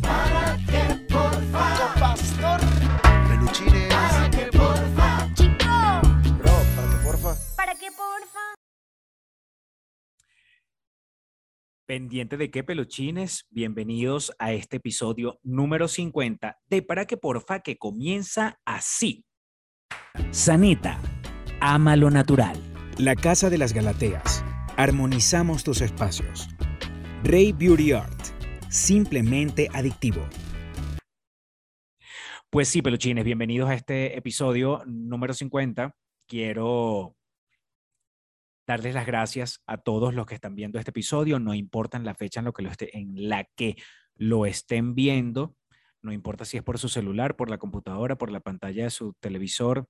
¿Para qué, porfa? Pastor. Peluchines. ¿Para qué, porfa? Chico, Bro, para que porfa. ¿para qué porfa? Pendiente de qué peluchines, bienvenidos a este episodio número 50 de Para que porfa que comienza así. Sanita, ama lo natural. La Casa de las Galateas. Armonizamos tus espacios. Rey Beauty Art. Simplemente adictivo. Pues sí, peluchines, bienvenidos a este episodio número 50. Quiero darles las gracias a todos los que están viendo este episodio, no importa en la fecha en, lo que lo en la que lo estén viendo, no importa si es por su celular, por la computadora, por la pantalla de su televisor,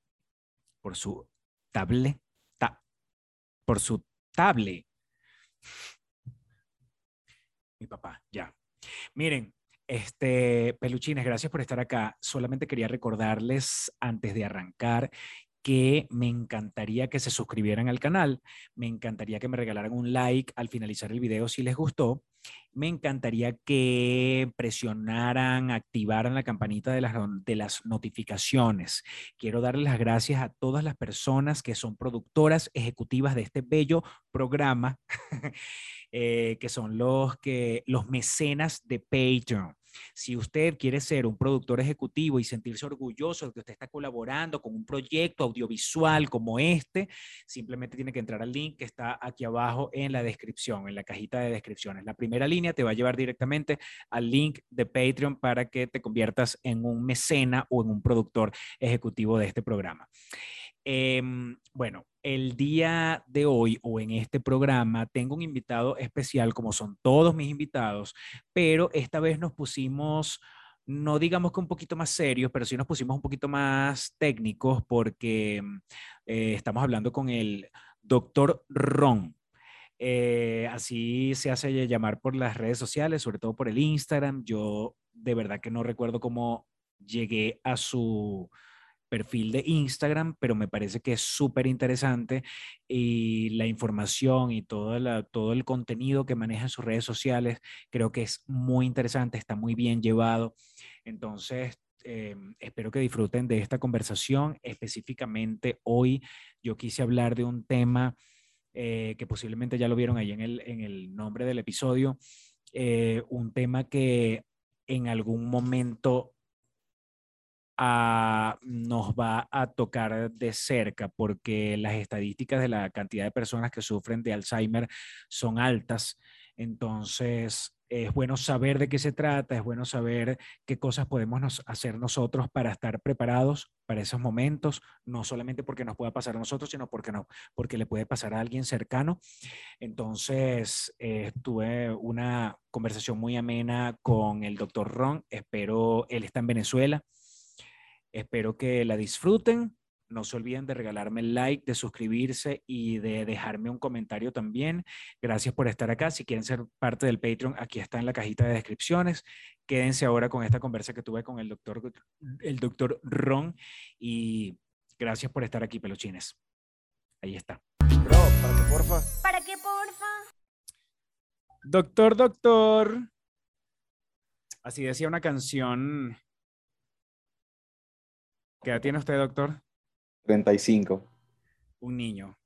por su tablet, ta- por su tablet. Mi papá, ya. Miren, este, peluchines, gracias por estar acá. Solamente quería recordarles antes de arrancar que me encantaría que se suscribieran al canal, me encantaría que me regalaran un like al finalizar el video si les gustó, me encantaría que presionaran, activaran la campanita de las, de las notificaciones. Quiero darles las gracias a todas las personas que son productoras ejecutivas de este bello programa, eh, que son los, que, los mecenas de Patreon. Si usted quiere ser un productor ejecutivo y sentirse orgulloso de que usted está colaborando con un proyecto audiovisual como este, simplemente tiene que entrar al link que está aquí abajo en la descripción, en la cajita de descripciones. La primera línea te va a llevar directamente al link de Patreon para que te conviertas en un mecena o en un productor ejecutivo de este programa. Em, bueno, el día de hoy o en este programa tengo un invitado especial, como son todos mis invitados, pero esta vez nos pusimos, no digamos que un poquito más serios, pero sí nos pusimos un poquito más técnicos porque mm, eh, estamos hablando con el doctor Ron. Eh, así se hace llamar por las redes sociales, sobre todo por el Instagram. Yo de verdad que no recuerdo cómo llegué a su perfil de Instagram, pero me parece que es súper interesante y la información y todo, la- todo el contenido que maneja en sus redes sociales creo que es muy interesante, está muy bien llevado. Entonces, eh, espero que disfruten de esta conversación. Específicamente hoy yo quise hablar de un tema eh, que posiblemente ya lo vieron ahí en el, en el nombre del episodio, eh, un tema que en algún momento nos va a tocar de cerca porque las estadísticas de la cantidad de personas que sufren de Alzheimer son altas. Entonces, es bueno saber de qué se trata, es bueno saber qué cosas podemos hacer nosotros para estar preparados para esos momentos, no solamente porque nos pueda pasar a nosotros, sino porque, no, porque le puede pasar a alguien cercano. Entonces, eh, tuve una conversación muy amena con el doctor Ron, espero, él está en Venezuela, espero que la disfruten. No se olviden de regalarme el like, de suscribirse y de dejarme un comentario también. Gracias por estar acá. Si quieren ser parte del Patreon, aquí está en la cajita de descripciones. Quédense ahora con esta conversa que tuve con el doctor, el doctor Ron y gracias por estar aquí, peluchines. Ahí está. Bro, para que porfa. ¿Para qué porfa? Doctor, doctor. Así decía una canción. ¿Qué edad tiene usted, doctor? 35. Un niño.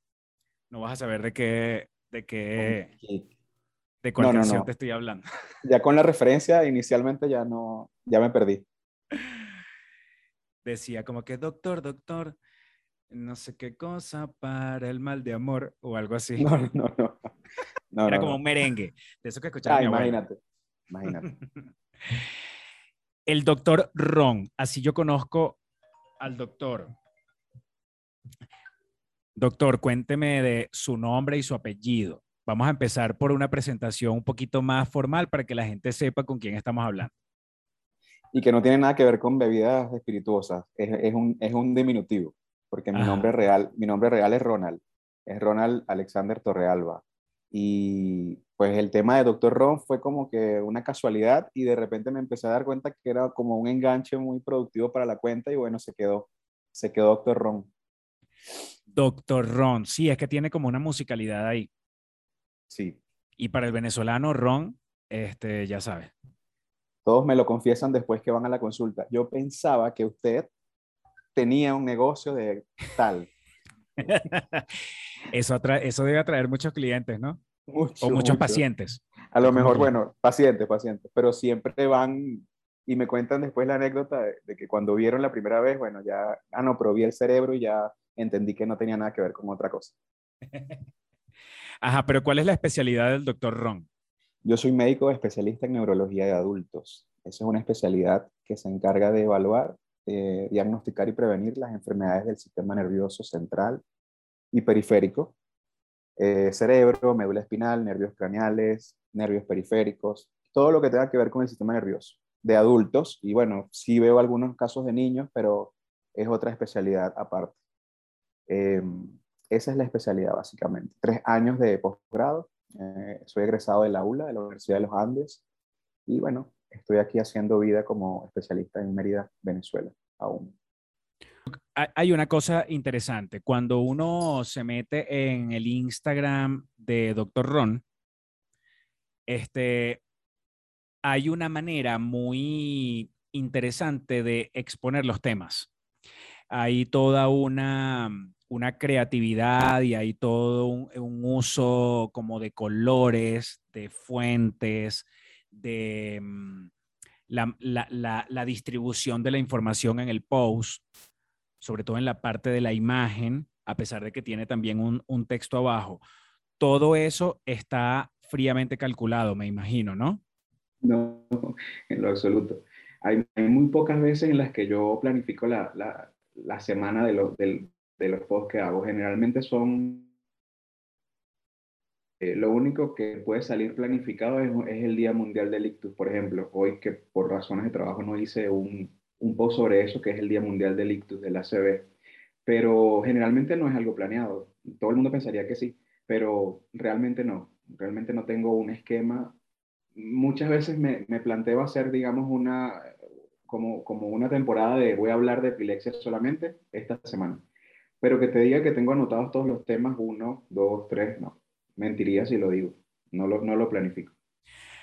No vas a saber de qué, de qué, de cuál No, no, canción no. te estoy hablando. ya con la referencia, inicialmente ya no, ya me perdí. Decía como que, doctor, doctor, no sé qué cosa para el mal de amor o algo así. No, no, no. no. Era como un merengue. De eso que escuchaba Ah, imagínate. Imagínate. El doctor Ron, así yo conozco al doctor. Doctor, cuénteme de su nombre y su apellido. Vamos a empezar por una presentación un poquito más formal para que la gente sepa con quién estamos hablando. Y que no tiene nada que ver con bebidas espirituosas. Es, es un, es un diminutivo. Porque mi Ajá. nombre real, mi nombre real es Ronald. Es Ronald Alexander Torrealba. Y pues el tema de Doctor Ron fue como que una casualidad y de repente me empecé a dar cuenta que era como un enganche muy productivo para la cuenta y bueno, se quedó, se quedó Doctor Ron. Doctor Ron, sí, es que tiene como una musicalidad ahí. Sí, Y para el venezolano, Ron, este, ya sabes. Todos me lo confiesan después que van a la consulta. Yo pensaba que usted tenía un negocio de tal. eso, eso debe atraer muchos clientes, ¿no? Mucho, O muchos mucho. pacientes. A lo ¿Cómo mejor, bueno, pacientes, pacientes, pero siempre van y me cuentan después la anécdota de, de que cuando vieron la primera vez, bueno, ya, ah, no, pero vi el cerebro y ya entendí que no tenía nada que ver con otra cosa. Ajá, pero ¿cuál es la especialidad del doctor Ron? Yo soy médico especialista en neurología de adultos. Esa es una especialidad que se encarga de evaluar, eh, diagnosticar y prevenir las enfermedades del sistema nervioso central y periférico, eh, cerebro, médula espinal, nervios craneales, nervios periféricos, todo lo que tenga que ver con el sistema nervioso de adultos. Y bueno, sí veo algunos casos de niños, pero es otra especialidad aparte. Eh, esa es la especialidad básicamente. Tres años de posgrado. eh, soy egresado de la ULA, de la Universidad de los Andes. Y bueno, estoy aquí haciendo vida como especialista en Mérida, Venezuela, aún. Hay- una cosa interesante. Cuando uno se mete en el Instagram de Dr. Ron, este, hay una manera muy interesante de exponer los temas. Hay toda una, una creatividad y hay todo un, un uso como de colores, de fuentes, de mm, la, la- la- la distribución de la información en el post, sobre todo en la parte de la imagen, a pesar de que tiene también un, un texto abajo. Todo eso está fríamente calculado, me imagino, ¿no? No, en lo absoluto. Hay, muy pocas veces en las que yo planifico la, la- la semana de los, del- de los posts que hago. Generalmente son... eh, lo único que puede salir planificado es, es el Día Mundial del Ictus, por ejemplo. Hoy que por razones de trabajo no hice un, un post sobre eso, que es el Día Mundial del Ictus de la ACV. Pero generalmente no es algo planeado. Todo el mundo pensaría que sí, pero realmente no. Realmente no tengo un esquema muchas veces me, me planteo hacer, digamos, una, como, como una temporada de voy a hablar de epilepsia solamente esta semana. Pero que te diga que tengo anotados todos los temas, uno, dos, tres, no. Mentiría si lo digo. No lo, no lo planifico.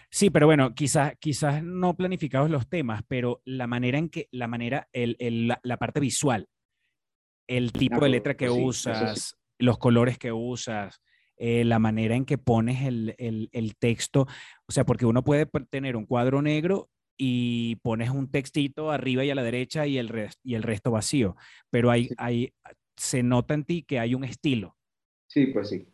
Sí, pero bueno, quizás, quizás no planificados los temas, pero la manera en que, la manera, el, el- la, la parte visual, el tipo de letra que sí, eso sí. usas, los colores que usas, eh, la manera en que pones el, el- el texto, o sea, porque uno puede tener un cuadro negro y pones un textito arriba y a la derecha y el, res- y el resto vacío, pero hay, Sí. hay, se nota en ti que hay un estilo. Sí, pues sí.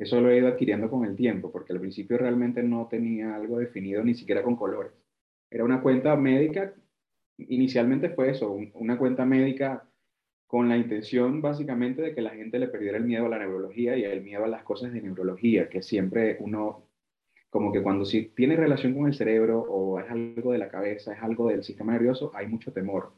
Eso lo he ido adquiriendo con el tiempo, porque al principio realmente no tenía algo definido ni siquiera con colores. Era una cuenta médica, inicialmente fue eso, un- una cuenta médica con la intención básicamente de que la gente le perdiera el miedo a la neurología y el miedo a las cosas de neurología, que siempre uno, como que cuando si tiene relación con el cerebro o es algo de la cabeza, es algo del sistema nervioso, hay mucho temor.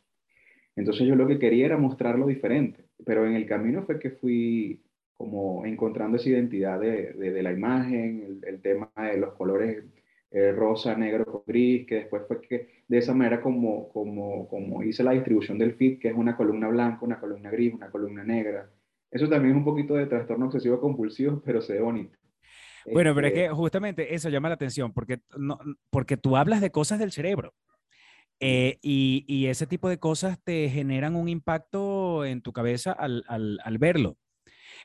Entonces yo lo que quería era mostrarlo diferente, pero en el camino fue que fui como encontrando esa identidad de, de- de la imagen, el, el tema de los colores eh, rosa, negro, con gris, que después fue que de esa manera como, como, como hice la distribución del feed, que es una columna blanca, una columna gris, una columna negra. Eso también es un poquito de trastorno obsesivo compulsivo, pero se ve bonito. Bueno, pero es Este, que justamente eso llama la atención, porque, no, porque tú hablas de cosas del cerebro. eh, y, y ese tipo de cosas te generan un impacto en tu cabeza al, al- al verlo.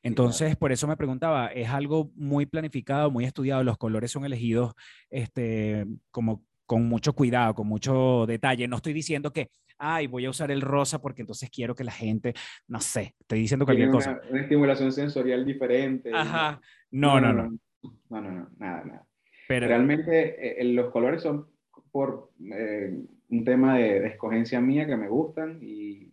Entonces, por eso me preguntaba, ¿es algo muy planificado, muy estudiado? Los colores son elegidos este, como con mucho cuidado, con mucho detalle. No estoy diciendo que, ay, voy a usar el rosa porque entonces quiero que la gente, no sé, estoy diciendo cualquier una, cosa. una estimulación sensorial diferente. Ajá. No, no, no. No, no, no, nada, nada. Pero, Realmente eh, los colores son por eh, un tema de, de escogencia mía que me gustan y,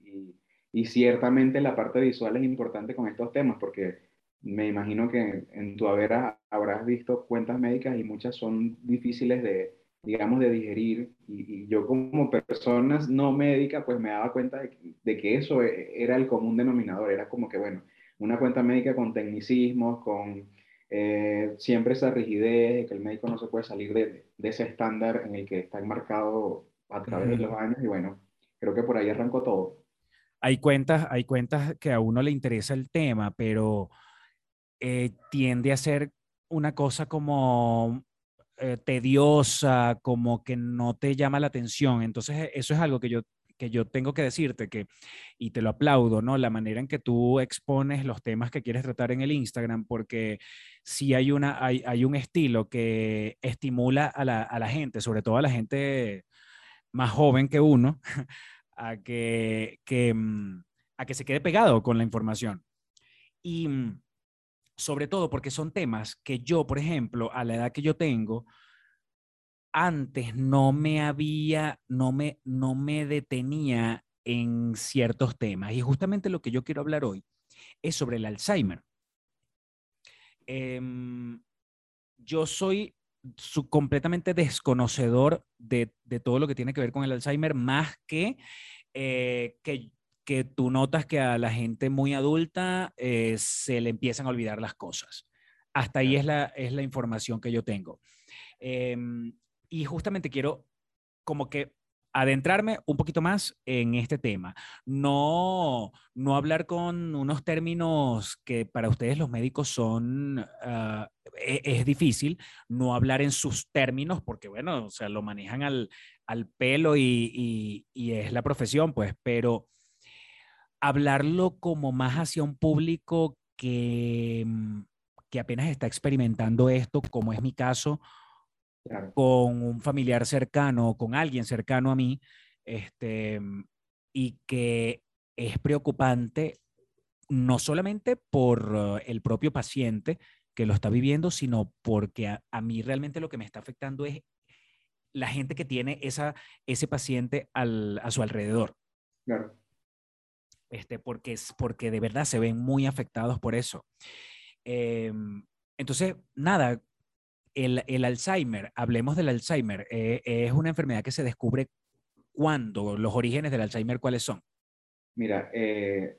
y- ciertamente la parte visual es importante con estos temas porque me imagino que en tu haber ha- habrás visto cuentas médicas y muchas son difíciles de, digamos, de digerir y, y yo como persona no médica pues me daba cuenta de, que- de que eso e- era el común denominador, era como que bueno, una cuenta médica con tecnicismos, con eh, siempre esa rigidez de que el médico no se puede salir de, de ese estándar en el que está enmarcado a través de Ujú. los años y bueno, creo que por ahí arrancó todo. Hay cuentas, hay cuentas que a uno le interesa el tema, pero eh, tiende a ser una cosa como eh, tediosa, como que no te llama la atención. Entonces, eso es algo que yo, que yo tengo que decirte que, y te lo aplaudo, ¿no? La manera en que tú expones los temas que quieres tratar en el Instagram, porque sí hay, una, hay, hay un estilo que estimula a la, a la gente, sobre todo a la gente más joven que uno, a que, mm, a que se quede pegado con la información. Y mm, sobre todo porque son temas que yo, por ejemplo, a la edad que yo tengo, antes no me había, no me, no me detenía en ciertos temas. Y justamente lo que yo quiero hablar hoy es sobre el Alzheimer. Em, yo soy su- completamente desconocedor de, de todo lo que tiene que ver con el Alzheimer, más que, eh, que, que tú notas que a la gente muy adulta eh, se le empiezan a olvidar las cosas. Hasta ahí es la, es la información que yo tengo. Em, y justamente quiero como que adentrarme un poquito más en este tema. No, no hablar con unos términos que para ustedes los médicos son, ah, e- es, difícil, no hablar en sus términos porque, bueno, o sea, lo manejan al, al pelo y, y- y es la profesión, pues, pero hablarlo como más hacia un público que, mm, que apenas está experimentando esto, como es mi caso, Claro. con un familiar cercano, con alguien cercano a mí, este, y que es preocupante no solamente por uh, el propio paciente que lo está viviendo, sino porque a, a mí realmente lo que me está afectando es la gente que tiene esa, ese paciente al- a su alrededor Claro. este, porque, es, porque de verdad se ven muy afectados por eso. Em, entonces, nada, el, Alzheimer, hablemos del Alzheimer, eh, es una enfermedad que se descubre cuándo, los orígenes del Alzheimer, ¿cuáles son? Mira, eh,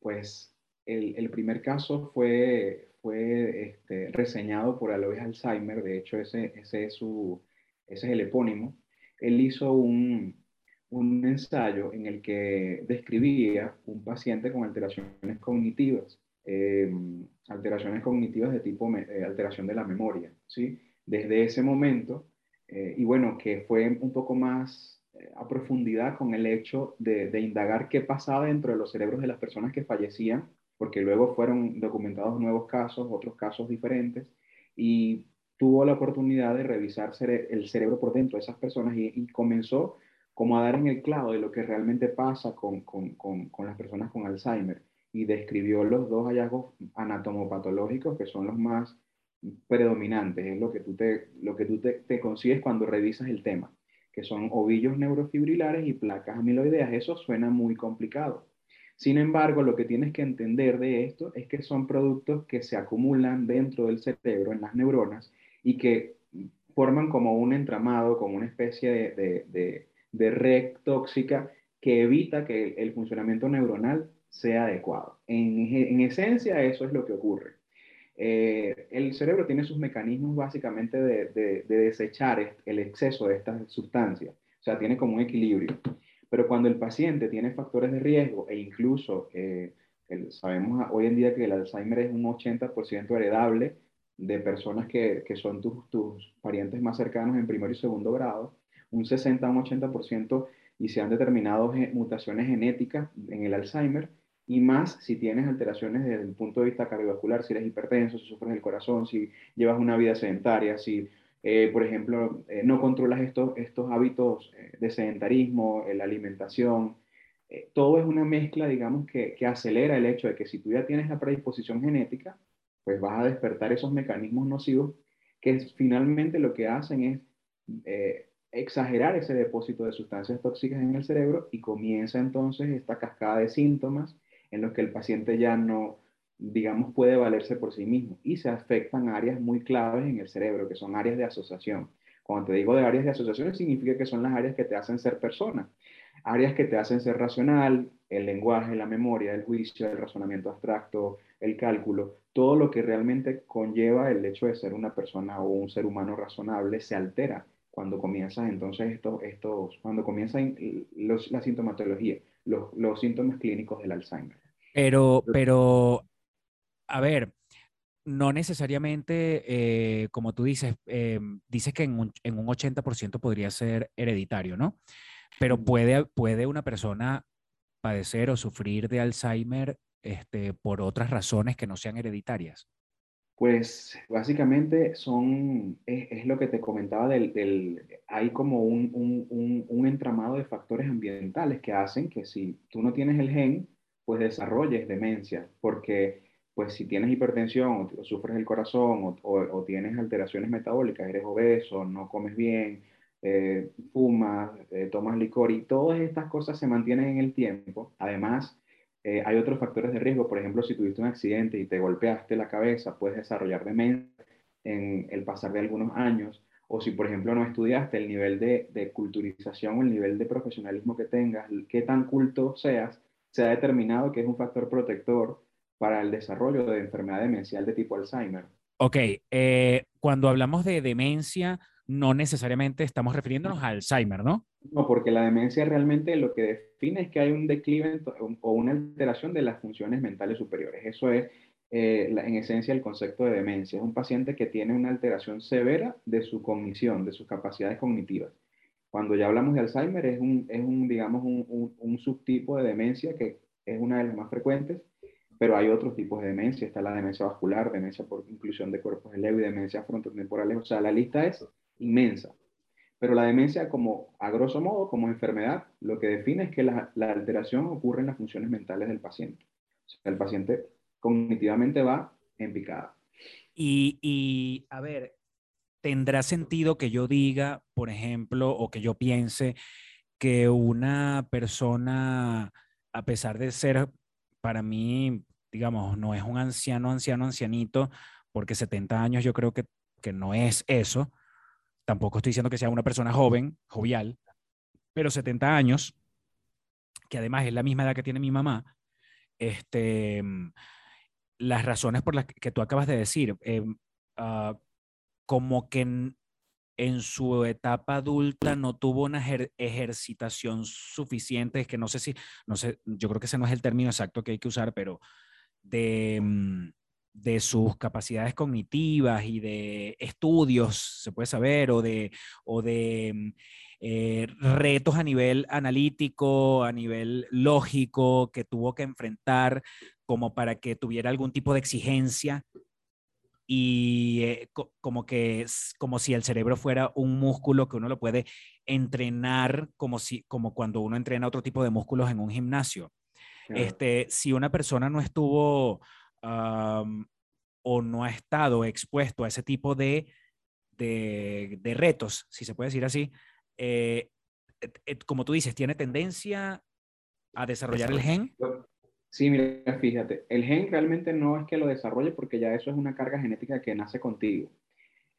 pues el, el primer caso fue, fue este, reseñado por Alois Alzheimer, de hecho ese, ese, es su, ese es el epónimo. Él hizo un, un ensayo en el que describía un paciente con alteraciones cognitivas, eh, alteraciones cognitivas de tipo eh, alteración de la memoria, ¿sí? Desde ese momento, eh, y bueno, que fue un poco más a profundidad con el hecho de, indagar qué pasaba dentro de los cerebros de las personas que fallecían, porque luego fueron documentados nuevos casos, otros casos diferentes, y tuvo la oportunidad de revisar el cerebro por dentro de esas personas y, comenzó como a dar en el clavo de lo que realmente pasa con, con, con las personas con Alzheimer y describió los dos hallazgos anatomopatológicos que son los más predominantes, es lo que tú te, lo que tú te, te consigues cuando revisas el tema, que son ovillos neurofibrilares y placas amiloideas. Eso suena muy complicado. Sin embargo, lo que tienes que entender de esto es que son productos que se acumulan dentro del cerebro, en las neuronas, y que forman como un entramado, como una especie de, de, de, red tóxica que evita que el funcionamiento neuronal sea adecuado. En, en, esencia, eso es lo que ocurre. Eh, el cerebro tiene sus mecanismos básicamente de, de, de, desechar el exceso de estas sustancias, o sea, tiene como un equilibrio. Pero cuando el paciente tiene factores de riesgo e incluso eh, el, sabemos hoy en día que el Alzheimer es un 80% heredable de personas que, que son tus, tus parientes más cercanos en primero y segundo grado, un 60 a un 80% y se han determinado mutaciones genéticas en el Alzheimer, y más si tienes alteraciones desde el punto de vista cardiovascular, si eres hipertenso, si sufres del corazón, si llevas una vida sedentaria, si, eh, por ejemplo, eh, no controlas estos, estos hábitos eh, de sedentarismo, la alimentación. eh, todo es una mezcla, digamos, que, que, acelera el hecho de que si tú ya tienes la predisposición genética, pues vas a despertar esos mecanismos nocivos que finalmente lo que hacen es eh, exagerar ese depósito de sustancias tóxicas en el cerebro y comienza entonces esta cascada de síntomas en los que el paciente ya no, digamos, puede valerse por sí mismo y se afectan áreas muy claves en el cerebro, que son áreas de asociación. Cuando te digo de áreas de asociación, significa que son las áreas que te hacen ser persona, áreas que te hacen ser racional, el lenguaje, la memoria, el juicio, el razonamiento abstracto, el cálculo, todo lo que realmente conlleva el hecho de ser una persona o un ser humano razonable se altera cuando comienzas entonces estos, estos cuando comienzan los, la sintomatología los, los, síntomas clínicos del Alzheimer. Pero, pero, a ver, no necesariamente, eh, como tú dices, eh, dices que en un, en un 80% podría ser hereditario, ¿no? Pero puede, puede una persona padecer o sufrir de Alzheimer este, por otras razones que no sean hereditarias. Pues básicamente son, es, es lo que te comentaba del, del- hay como un, un- un- un entramado de factores ambientales que hacen que si tú no tienes el gen, pues desarrolles demencia, porque pues si tienes hipertensión o, sufres el corazón o, o- o tienes alteraciones metabólicas, eres obeso, no comes bien, eh, fumas, eh, tomas licor y todas estas cosas se mantienen en el tiempo. Además, eh, hay otros factores de riesgo, por ejemplo, si tuviste un accidente y te golpeaste la cabeza, puedes desarrollar demencia en el pasar de algunos años, o si, por ejemplo, no estudiaste el nivel de, de culturización o el nivel de profesionalismo que tengas, qué tan culto seas, se ha determinado que es un factor protector para el desarrollo de enfermedad demencial de tipo Alzheimer. Ok, eh, cuando hablamos de demencia, no necesariamente estamos refiriéndonos a Alzheimer, ¿no? No, porque la demencia realmente lo que define es que hay un declive o una alteración de las funciones mentales superiores. Eso es, eh, en esencia, el concepto de demencia. Es un paciente que tiene una alteración severa de su cognición, de sus capacidades cognitivas. Cuando ya hablamos de Alzheimer, es un, es un digamos, un, un- un subtipo de demencia que es una de las más frecuentes, pero hay otros tipos de demencia. Está la demencia vascular, demencia por inclusión de cuerpos de leve y demencia frontotemporales. O sea, la lista es inmensa. Pero la demencia, como a grosso modo, como enfermedad, lo que define es que la, la alteración ocurre en las funciones mentales del paciente. O sea, el paciente cognitivamente va en picada. Y, y, a ver, ¿tendrá sentido que yo diga, por ejemplo, o que yo piense que una persona, a pesar de ser para mí, digamos, no es un anciano, anciano, ancianito, porque 70 años yo creo que, que no es eso. Tampoco estoy diciendo que sea una persona joven, jovial, pero 70 años, que además es la misma edad que tiene mi mamá, este, las razones por las que, tú acabas de decir, eh, ah, como que en, en su etapa adulta no tuvo una ejer- ejercitación suficiente, es que no sé si, no sé, yo creo que ese no es el término exacto que hay que usar, pero de, mm, de sus capacidades cognitivas y de estudios, se puede saber, o de, o de mm, eh, retos a nivel analítico, a nivel lógico, que tuvo que enfrentar como para que tuviera algún tipo de exigencia y eh, co- como que es como si el cerebro fuera un músculo que uno lo puede entrenar como si como cuando uno entrena otro tipo de músculos en un gimnasio. Claro. Este, si una persona no estuvo o no ha estado expuesto a ese tipo de, de, retos, si se puede decir así, eh, como tú dices, tiene tendencia a desarrollar el gen. Sí, mira, fíjate, el gen realmente no es que lo desarrolle porque ya eso es una carga genética que nace contigo.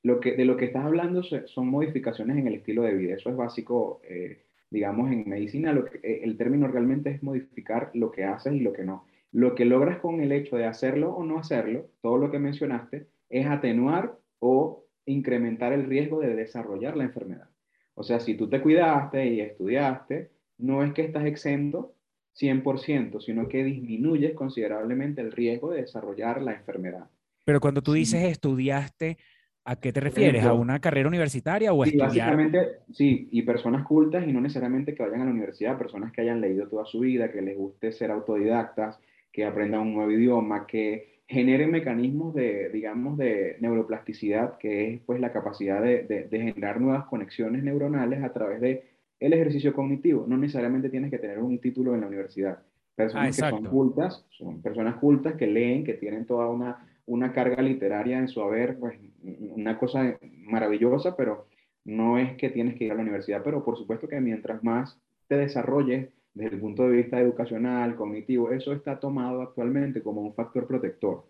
Lo que, de lo que estás hablando son modificaciones en el estilo de vida. Eso es básico, eh, digamos, en medicina. Eh, el término realmente es modificar lo que haces y lo que no. Lo que logras con el hecho de hacerlo o no hacerlo, todo lo que mencionaste, es atenuar o incrementar el riesgo de desarrollar la enfermedad. O sea, si tú te cuidaste y estudiaste, no es que estás exento 100%, sino que disminuyes considerablemente el riesgo de desarrollar la enfermedad. Pero cuando tú Sí. dices estudiaste, ¿a qué te refieres? ¿A una carrera universitaria o a Sí, estudiar? básicamente, sí, y personas cultas y no necesariamente que vayan a la universidad, personas que hayan leído toda su vida, que les guste ser autodidactas, que aprendan un nuevo idioma, que generen mecanismos de, digamos, de neuroplasticidad, que es pues la capacidad de, de- de generar nuevas conexiones neuronales a través de el ejercicio cognitivo. No necesariamente tienes que tener un título en la universidad. Personas que son cultas, son personas cultas que leen, que tienen toda una, una carga literaria en su haber, pues una cosa maravillosa, pero no es que tienes que ir a la universidad, pero por supuesto que mientras más te desarrolles desde el punto de vista educacional, cognitivo, eso está tomado actualmente como un factor protector.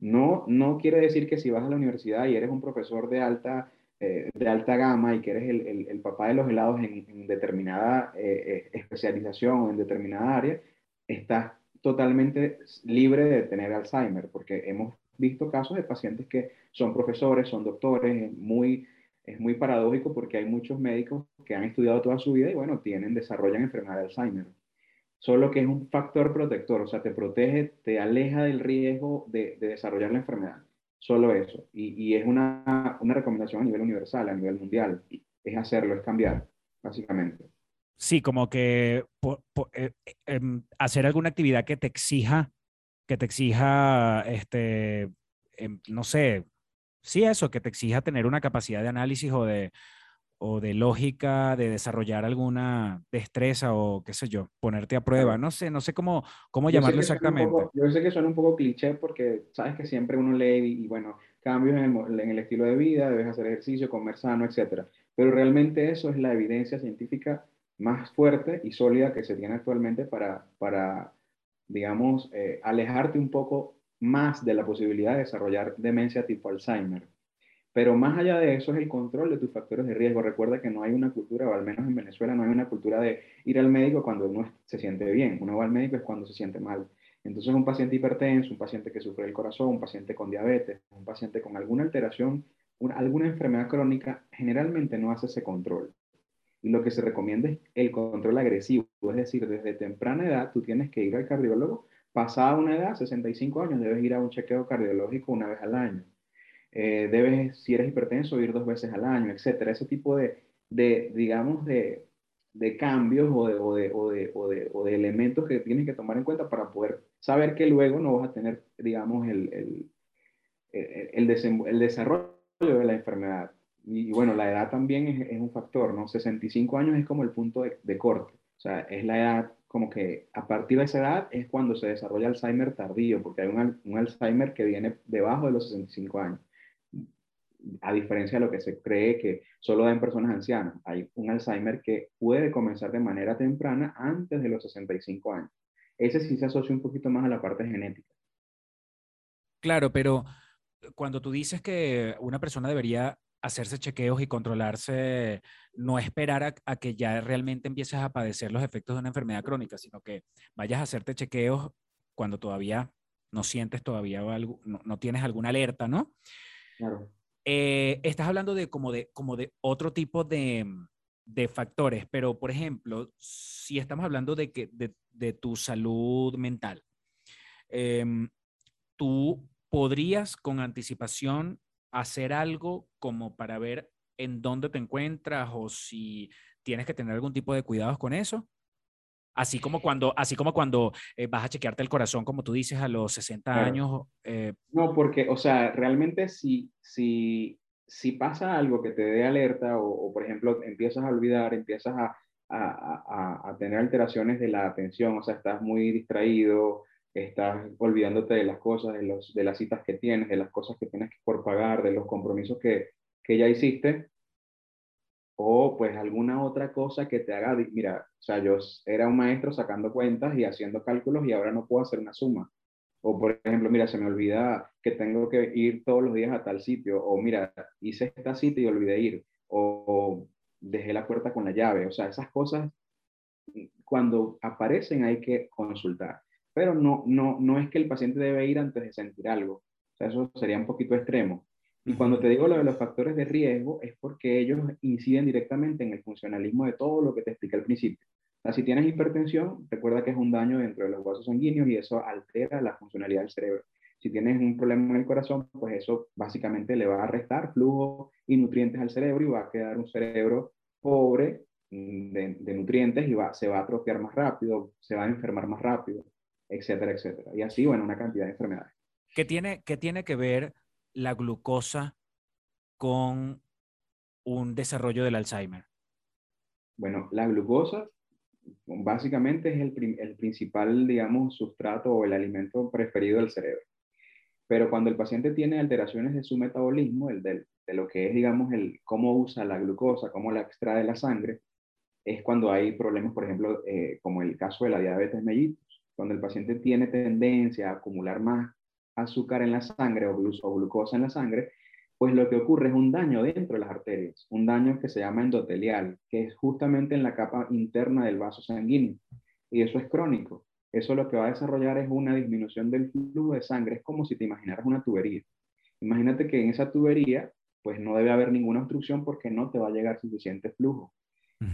No, no quiere decir que si vas a la universidad y eres un profesor de alta, eh, de alta gama y que eres el, el- el papá de los helados en, determinada eh, eh, especialización o en determinada área, estás totalmente libre de tener Alzheimer, porque hemos visto casos de pacientes que son profesores, son doctores, es muy, es muy paradójico porque hay muchos médicos que han estudiado toda su vida y bueno, tienen, desarrollan enfermedad de Alzheimer. Solo que es un factor protector, o sea, te protege, te aleja del riesgo de, de desarrollar la enfermedad. Solo eso. Y, y es una, una recomendación a nivel universal, a nivel mundial. Es hacerlo, es cambiar, básicamente. Sí, como que eh, em, hacer alguna actividad que te exija, que te exija, este, em, no sé, sí eso, que te exija tener una capacidad de análisis o de, o de lógica, de desarrollar alguna destreza o qué sé yo, ponerte a prueba. No sé, no sé cómo, cómo Yo llamarlo exactamente. poco- yo sé que suena un poco cliché porque sabes que siempre uno lee y, y, bueno, cambios en el, en el estilo de vida, debes hacer ejercicio, comer sano, etcétera. Pero realmente eso es la evidencia científica más fuerte y sólida que se tiene actualmente para, para digamos, eh, alejarte un poco más de la posibilidad de desarrollar demencia tipo Alzheimer. Pero más allá de eso es el control de tus factores de riesgo. Recuerda que no hay una cultura, o al menos en Venezuela, no hay una cultura de ir al médico cuando uno se siente bien. Uno va al médico es cuando se siente mal. Entonces, un paciente hipertenso, un paciente que sufre del corazón, un paciente con diabetes, un paciente con alguna alteración, una- alguna enfermedad crónica, generalmente no hace ese control. Y lo que se recomienda es el control agresivo, es decir, desde temprana edad tú tienes que ir al cardiólogo, pasada una edad, 65 años, debes ir a un chequeo cardiológico una vez al año. Eh, debes, si eres hipertenso, ir dos veces al año, etcétera. Ese tipo de, de digamos, de, de cambios o de, o, de, o, de, o, de, elementos que tienes que tomar en cuenta para poder saber que luego no vas a tener, digamos, el, el, el, el, desarrollo de la enfermedad. Y, bueno, la edad también es, es un factor, ¿no? 65 años es como el punto de corte. O sea, es la edad como que a partir de esa edad es cuando se desarrolla Alzheimer tardío, porque hay un, un Alzheimer que viene debajo de los 65 años. A diferencia de lo que se cree que solo da en personas ancianas, hay un Alzheimer que puede comenzar de manera temprana antes de los 65 años. Ese sí se asocia un poquito más a la parte genética. Claro, pero cuando tú dices que una persona debería hacerse chequeos y controlarse, no esperar a, a que ya realmente empieces a padecer los efectos de una enfermedad crónica, sino que vayas a hacerte chequeos cuando todavía no sientes todavía algo, no, no tienes alguna alerta, ¿no? Claro. Eh, estás hablando de como de, como de otro tipo de, de factores, pero por ejemplo, si estamos hablando de, que, de, de tu salud mental, em, tú podrías con anticipación hacer algo como para ver en dónde te encuentras o si tienes que tener algún tipo de cuidados con eso. Así como cuando, así como cuando eh, vas a chequearte el corazón, como tú dices, a los 60 Claro. años. eh, No, porque, o sea, realmente si, si, si pasa algo que te dé alerta o, o, por ejemplo, empiezas a olvidar, empiezas a, a, a, a tener alteraciones de la atención, o sea, estás muy distraído, estás olvidándote de las cosas, de, los, de las citas que tienes, de las cosas que tienes por pagar, de los compromisos que, que ya hiciste, o pues alguna otra cosa que te haga, mira, o sea, yo era un maestro sacando cuentas y haciendo cálculos y ahora no puedo hacer una suma. O por ejemplo, mira, se me olvida que tengo que ir todos los días a tal sitio, o mira, hice esta cita y olvidé ir, o, o dejé la puerta con la llave, o sea, esas cosas cuando aparecen hay que consultar, pero no, no, no es que el paciente debe ir antes de sentir algo, o sea, eso sería un poquito extremo. Y cuando te digo lo de los factores de riesgo es porque ellos inciden directamente en el funcionalismo de todo lo que te expliqué al principio. O sea, si tienes hipertensión, recuerda que es un daño dentro de los vasos sanguíneos y eso altera la funcionalidad del cerebro. Si tienes un problema en el corazón, pues eso básicamente le va a restar flujo y nutrientes al cerebro y va a quedar un cerebro pobre mm, de, de nutrientes y va, se va a atrofiar más rápido, se va a enfermar más rápido, etcétera, etcétera. Y así, bueno, una cantidad de enfermedades. ¿Qué tiene, qué tiene que ver la glucosa con un desarrollo del Alzheimer? Bueno, la glucosa básicamente es el, el principal, digamos, sustrato o el alimento preferido del cerebro. Pero cuando el paciente tiene alteraciones de su metabolismo, el del- de lo que es, digamos, el cómo usa la glucosa, cómo la extrae de la sangre, es cuando hay problemas, por ejemplo, eh, como el caso de la diabetes mellitus, cuando el paciente tiene tendencia a acumular más azúcar en la sangre o, glu- o glucosa en la sangre, pues lo que ocurre es un daño dentro de las arterias, un daño que se llama endotelial, que es justamente en la capa interna del vaso sanguíneo. Y eso es crónico. Eso lo que va a desarrollar es una disminución del flujo de sangre. Es como si te imaginaras una tubería. Imagínate que en esa tubería, pues no debe haber ninguna obstrucción porque no te va a llegar suficiente flujo.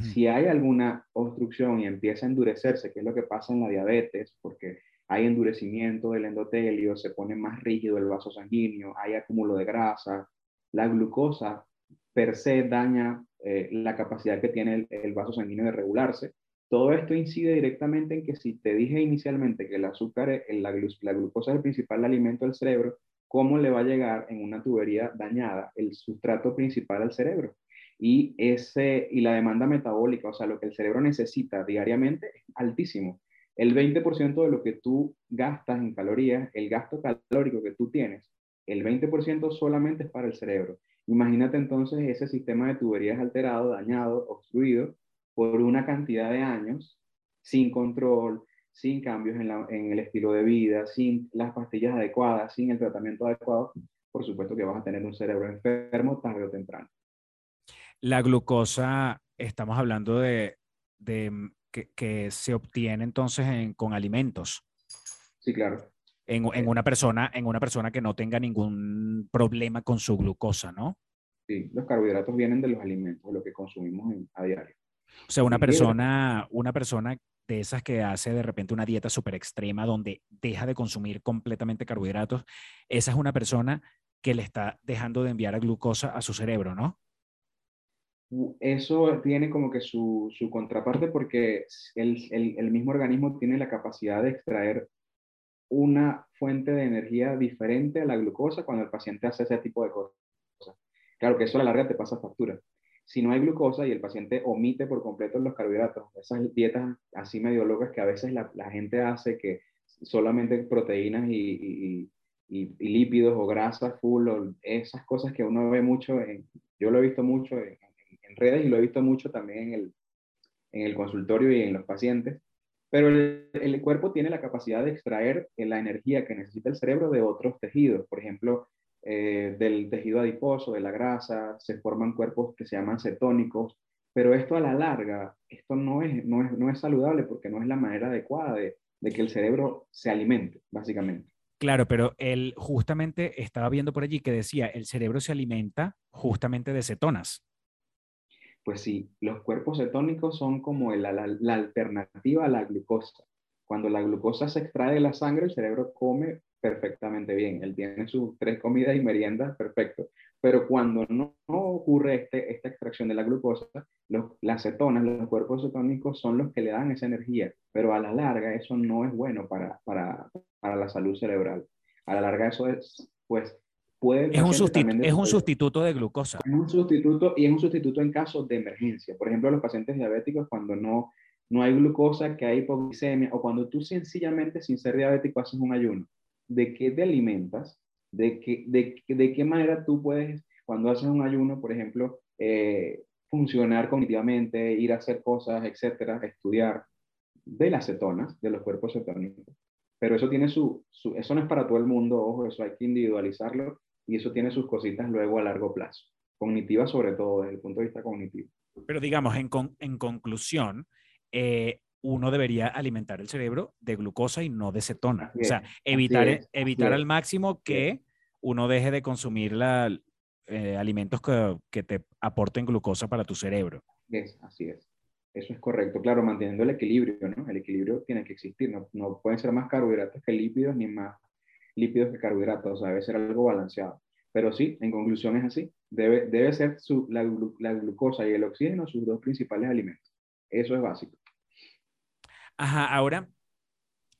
Si hay alguna obstrucción y empieza a endurecerse, que es lo que pasa en la diabetes, porque hay endurecimiento del endotelio, se pone más rígido el vaso sanguíneo, hay acúmulo de grasa. La glucosa per se daña eh, la capacidad que tiene el, el vaso sanguíneo de regularse. Todo esto incide directamente en que si te dije inicialmente que el azúcar, es- la, glu- la glucosa es el principal alimento del cerebro, ¿cómo le va a llegar en una tubería dañada el sustrato principal al cerebro? Y, ese, y la demanda metabólica, o sea, lo que el cerebro necesita diariamente es altísimo. El 20% de lo que tú gastas en calorías, el gasto calórico que tú tienes, el 20% solamente es para el cerebro. Imagínate entonces ese sistema de tuberías alterado, dañado, obstruido por una cantidad de años sin control, sin cambios en, en el estilo de vida, sin las pastillas adecuadas, sin el tratamiento adecuado, por supuesto que vas a tener un cerebro enfermo tarde o temprano. La glucosa, estamos hablando de, de, mm, que, que se obtiene entonces en- con alimentos. Sí, claro. En, en una persona, en una persona que no tenga ningún problema con su glucosa, ¿no? Sí, los carbohidratos vienen de los alimentos, de lo que consumimos en- a diario. O sea, una persona, una persona de esas que hace de repente una dieta súper extrema donde deja de consumir completamente carbohidratos, esa es una persona que le está dejando de enviar a glucosa a su cerebro, ¿no? Eso tiene como que su, su contraparte porque el, el- el mismo organismo tiene la capacidad de extraer una fuente de energía diferente a la glucosa cuando el paciente hace ese tipo de cosas. Claro que eso a la larga te pasa factura. Si no hay glucosa y el paciente omite por completo los carbohidratos, esas dietas así medio locas que a veces la, la gente hace que solamente proteínas y, y- y- y lípidos o grasas full, o esas cosas que uno ve mucho, en- yo lo he visto mucho en, redes y lo he visto mucho también en el, en el consultorio y en los pacientes, pero el, el cuerpo tiene la capacidad de extraer la energía que necesita el cerebro de otros tejidos, por ejemplo, eh, del tejido adiposo, de la grasa, se forman cuerpos que se llaman cetónicos, pero esto a la larga, esto no es, no es, no es saludable porque no es la manera adecuada de, de que el cerebro se alimente, básicamente. Claro, pero él justamente estaba viendo por allí que decía, el cerebro se alimenta justamente de cetonas. Pues sí, los cuerpos cetónicos son como la, la, alternativa a la glucosa. Cuando la glucosa se extrae de la sangre, el cerebro come perfectamente bien. Él tiene sus tres comidas y meriendas perfecto. Pero cuando no, no ocurre este, esta extracción de la glucosa, los, las cetonas, los cuerpos cetónicos son los que le dan esa energía. Pero a la larga eso no es bueno para, para, para la salud cerebral. A la larga eso es, pues, puede... Es un, sustitu- es un sustituto de glucosa. es un sustituto y es un sustituto en casos de emergencia. Por ejemplo, los pacientes diabéticos cuando no, no hay glucosa, que hay hipoglicemia, o cuando tú sencillamente sin ser diabético haces un ayuno. ¿De qué te alimentas? ¿De qué, de, de qué manera tú puedes, cuando haces un ayuno, por ejemplo, eh, funcionar cognitivamente, ir a hacer cosas, etcétera, estudiar de las cetonas, de los cuerpos cetónicos? Pero eso tiene su, su, eso no es para todo el mundo, ojo, eso hay que individualizarlo y eso tiene sus cositas luego a largo plazo, cognitivas sobre todo, desde el punto de vista cognitivo. Pero digamos, en, con- en conclusión, eh, uno debería alimentar el cerebro de glucosa y no de cetona. Así o sea, evitar, es, evitar al máximo que uno deje de consumir la, eh, alimentos que, que te aporten glucosa para tu cerebro. Es, así es. Eso es correcto. Claro, manteniendo el equilibrio, ¿no? El equilibrio tiene que existir. No, no pueden ser más carbohidratos que lípidos, ni más lípidos que carbohidratos. O sea, debe ser algo balanceado. Pero sí, en conclusión es así. Debe, debe ser su, la, la glucosa y el oxígeno sus dos principales alimentos. Eso es básico. Ajá, ahora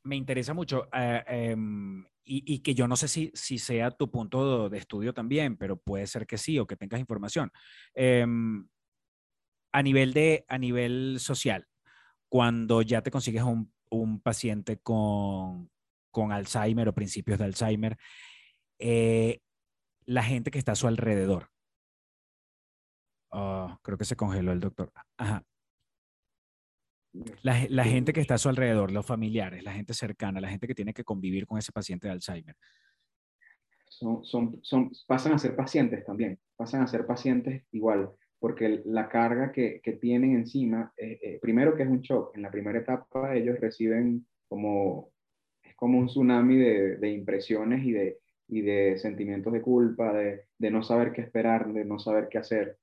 me interesa mucho eh, em, y, y que yo no sé si, si sea tu punto de estudio también, pero puede ser que sí o que tengas información. Em, a nivel de, a nivel social, cuando ya te consigues un, un paciente con, con Alzheimer o principios de Alzheimer, eh, la gente que está a su alrededor. Ah, creo que se congeló el doctor. Ajá. La, la gente que está a su alrededor, los familiares, la gente cercana, la gente que tiene que convivir con ese paciente de Alzheimer. son, son, son, pasan a ser pacientes también, pasan a ser pacientes igual, porque la carga que, que tienen encima, eh, eh, primero que es un shock, en la primera etapa ellos reciben como, como un tsunami de, de impresiones y de, y de sentimientos de culpa, de, de no saber qué esperar, de no saber qué hacer.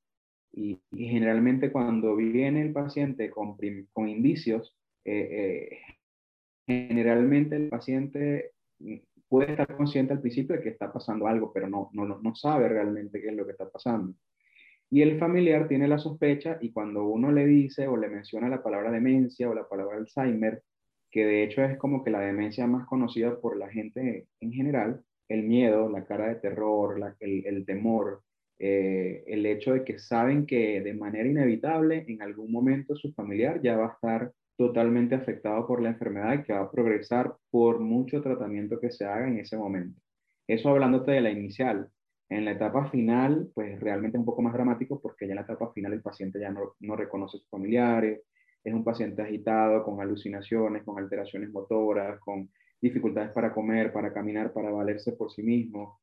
Y, y generalmente cuando viene el paciente con, con indicios, eh, eh, generalmente el paciente mm, puede estar consciente al principio de que está pasando algo, pero no, no, no sabe realmente qué es lo que está pasando. Y el familiar tiene la sospecha y cuando uno le dice o le menciona la palabra demencia o la palabra Alzheimer, que de hecho es como que la demencia más conocida por la gente en general, el miedo, la cara de terror, el, el, temor, eh, el hecho de que saben que de manera inevitable en algún momento su familiar ya va a estar totalmente afectado por la enfermedad y que va a progresar por mucho tratamiento que se haga en ese momento. Eso hablándote de la inicial. En la etapa final, pues realmente es un poco más dramático porque ya en la etapa final el paciente ya no, no reconoce a sus familiares, es un paciente agitado, con alucinaciones, con alteraciones motoras, con dificultades para comer, para caminar, para valerse por sí mismo.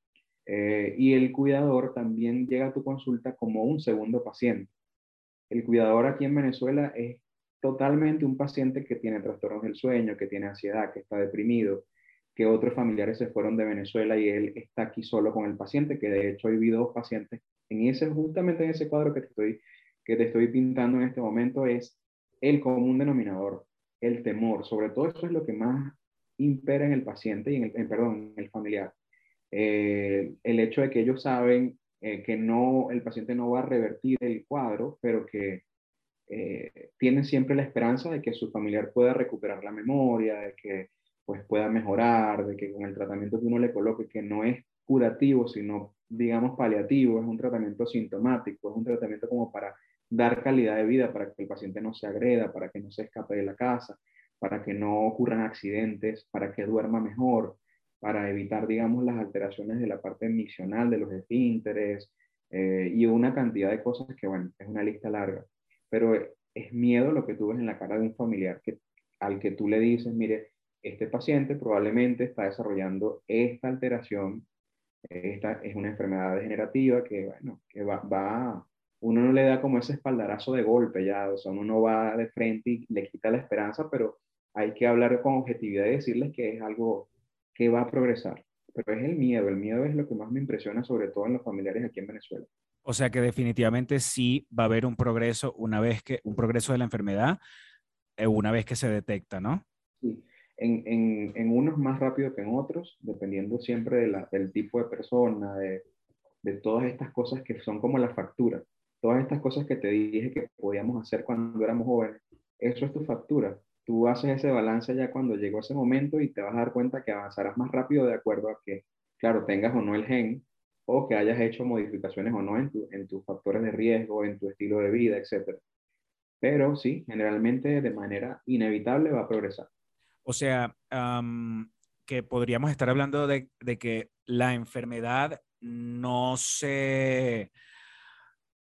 Eh, y el cuidador también llega a tu consulta como un segundo paciente. El cuidador aquí en Venezuela es totalmente un paciente que tiene trastornos del sueño, que tiene ansiedad, que está deprimido, que otros familiares se fueron de Venezuela y él está aquí solo con el paciente, que de hecho hoy vi dos pacientes en ese, justamente en ese cuadro que te estoy, que te estoy pintando en este momento, es el común denominador, el temor, sobre todo eso es lo que más impera en el paciente y en el, perdón, en el familiar. Eh, el hecho de que ellos saben eh, que no, el paciente no va a revertir el cuadro, pero que eh, tienen siempre la esperanza de que su familiar pueda recuperar la memoria, de que pues pueda mejorar, de que con el tratamiento que uno le coloque, que no es curativo, sino digamos paliativo, es un tratamiento sintomático, es un tratamiento como para dar calidad de vida, para que el paciente no se agreda, para que no se escape de la casa, para que no ocurran accidentes, para que duerma mejor, para evitar, digamos, las alteraciones de la parte misional de los esfínteres eh, y una cantidad de cosas que, bueno, es una lista larga. Pero es miedo lo que tú ves en la cara de un familiar que, al que tú le dices, mire, este paciente probablemente está desarrollando esta alteración, esta es una enfermedad degenerativa que, bueno, que va, va uno no le da como ese espaldarazo de golpe ya, o sea, uno no va de frente y le quita la esperanza, pero hay que hablar con objetividad y decirles que es algo que va a progresar. Pero es el miedo, el miedo es lo que más me impresiona, sobre todo en los familiares aquí en Venezuela. O sea que definitivamente sí va a haber un progreso una vez que, un progreso de la enfermedad, eh, una vez que se detecta, ¿no? Sí, en, en, en unos más rápido que en otros, dependiendo siempre de la, del tipo de persona, de, de todas estas cosas que son como la factura. Todas estas cosas que te dije que podíamos hacer cuando éramos jóvenes, eso es tu factura tú haces ese balance ya cuando llegó ese momento y te vas a dar cuenta que avanzarás más rápido de acuerdo a que, claro, tengas o no el gen o que hayas hecho modificaciones o no en, en tus factores de riesgo, en tu estilo de vida, etc. Pero sí, generalmente de manera inevitable va a progresar. O sea, que podríamos estar hablando de, de, que la enfermedad no se,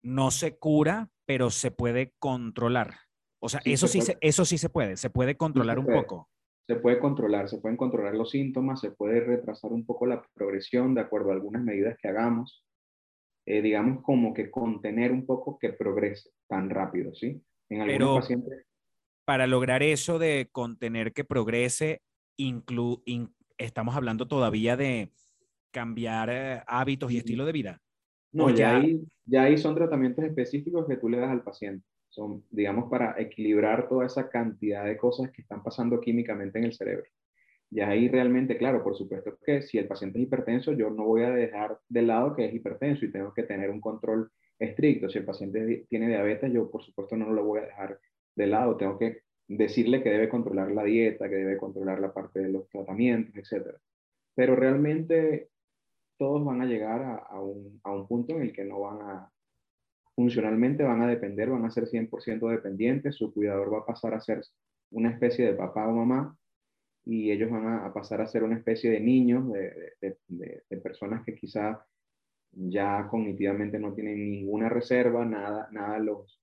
no se cura, pero se puede controlar. O sea, eso, sí se, eso sí se puede, se puede controlar un poco. Se puede controlar, se pueden controlar los síntomas, se puede retrasar un poco la progresión de acuerdo a algunas medidas que hagamos. Eh, digamos como que contener un poco que progrese tan rápido, ¿sí? En algunos pacientes. Para lograr eso de contener que progrese, inclu estamos hablando todavía de cambiar eh, hábitos y estilo de vida. No, ya, ya ahí son tratamientos específicos que tú le das al paciente son, digamos, para equilibrar toda esa cantidad de cosas que están pasando químicamente en el cerebro. Y ahí realmente, claro, por supuesto que si el paciente es hipertenso, yo no voy a dejar de lado que es hipertenso y tengo que tener un control estricto. Si el paciente tiene diabetes, yo por supuesto no lo voy a dejar de lado. Tengo que decirle que debe controlar la dieta, que debe controlar la parte de los tratamientos, etc. Pero realmente todos van a llegar a, un, a un punto en el que no van a, funcionalmente van a depender, van a ser 100% dependientes, su cuidador va a pasar a ser una especie de papá o mamá y ellos van a, pasar a ser una especie de niños, de, de, de, personas que quizá ya cognitivamente no tienen ninguna reserva, nada, nada los,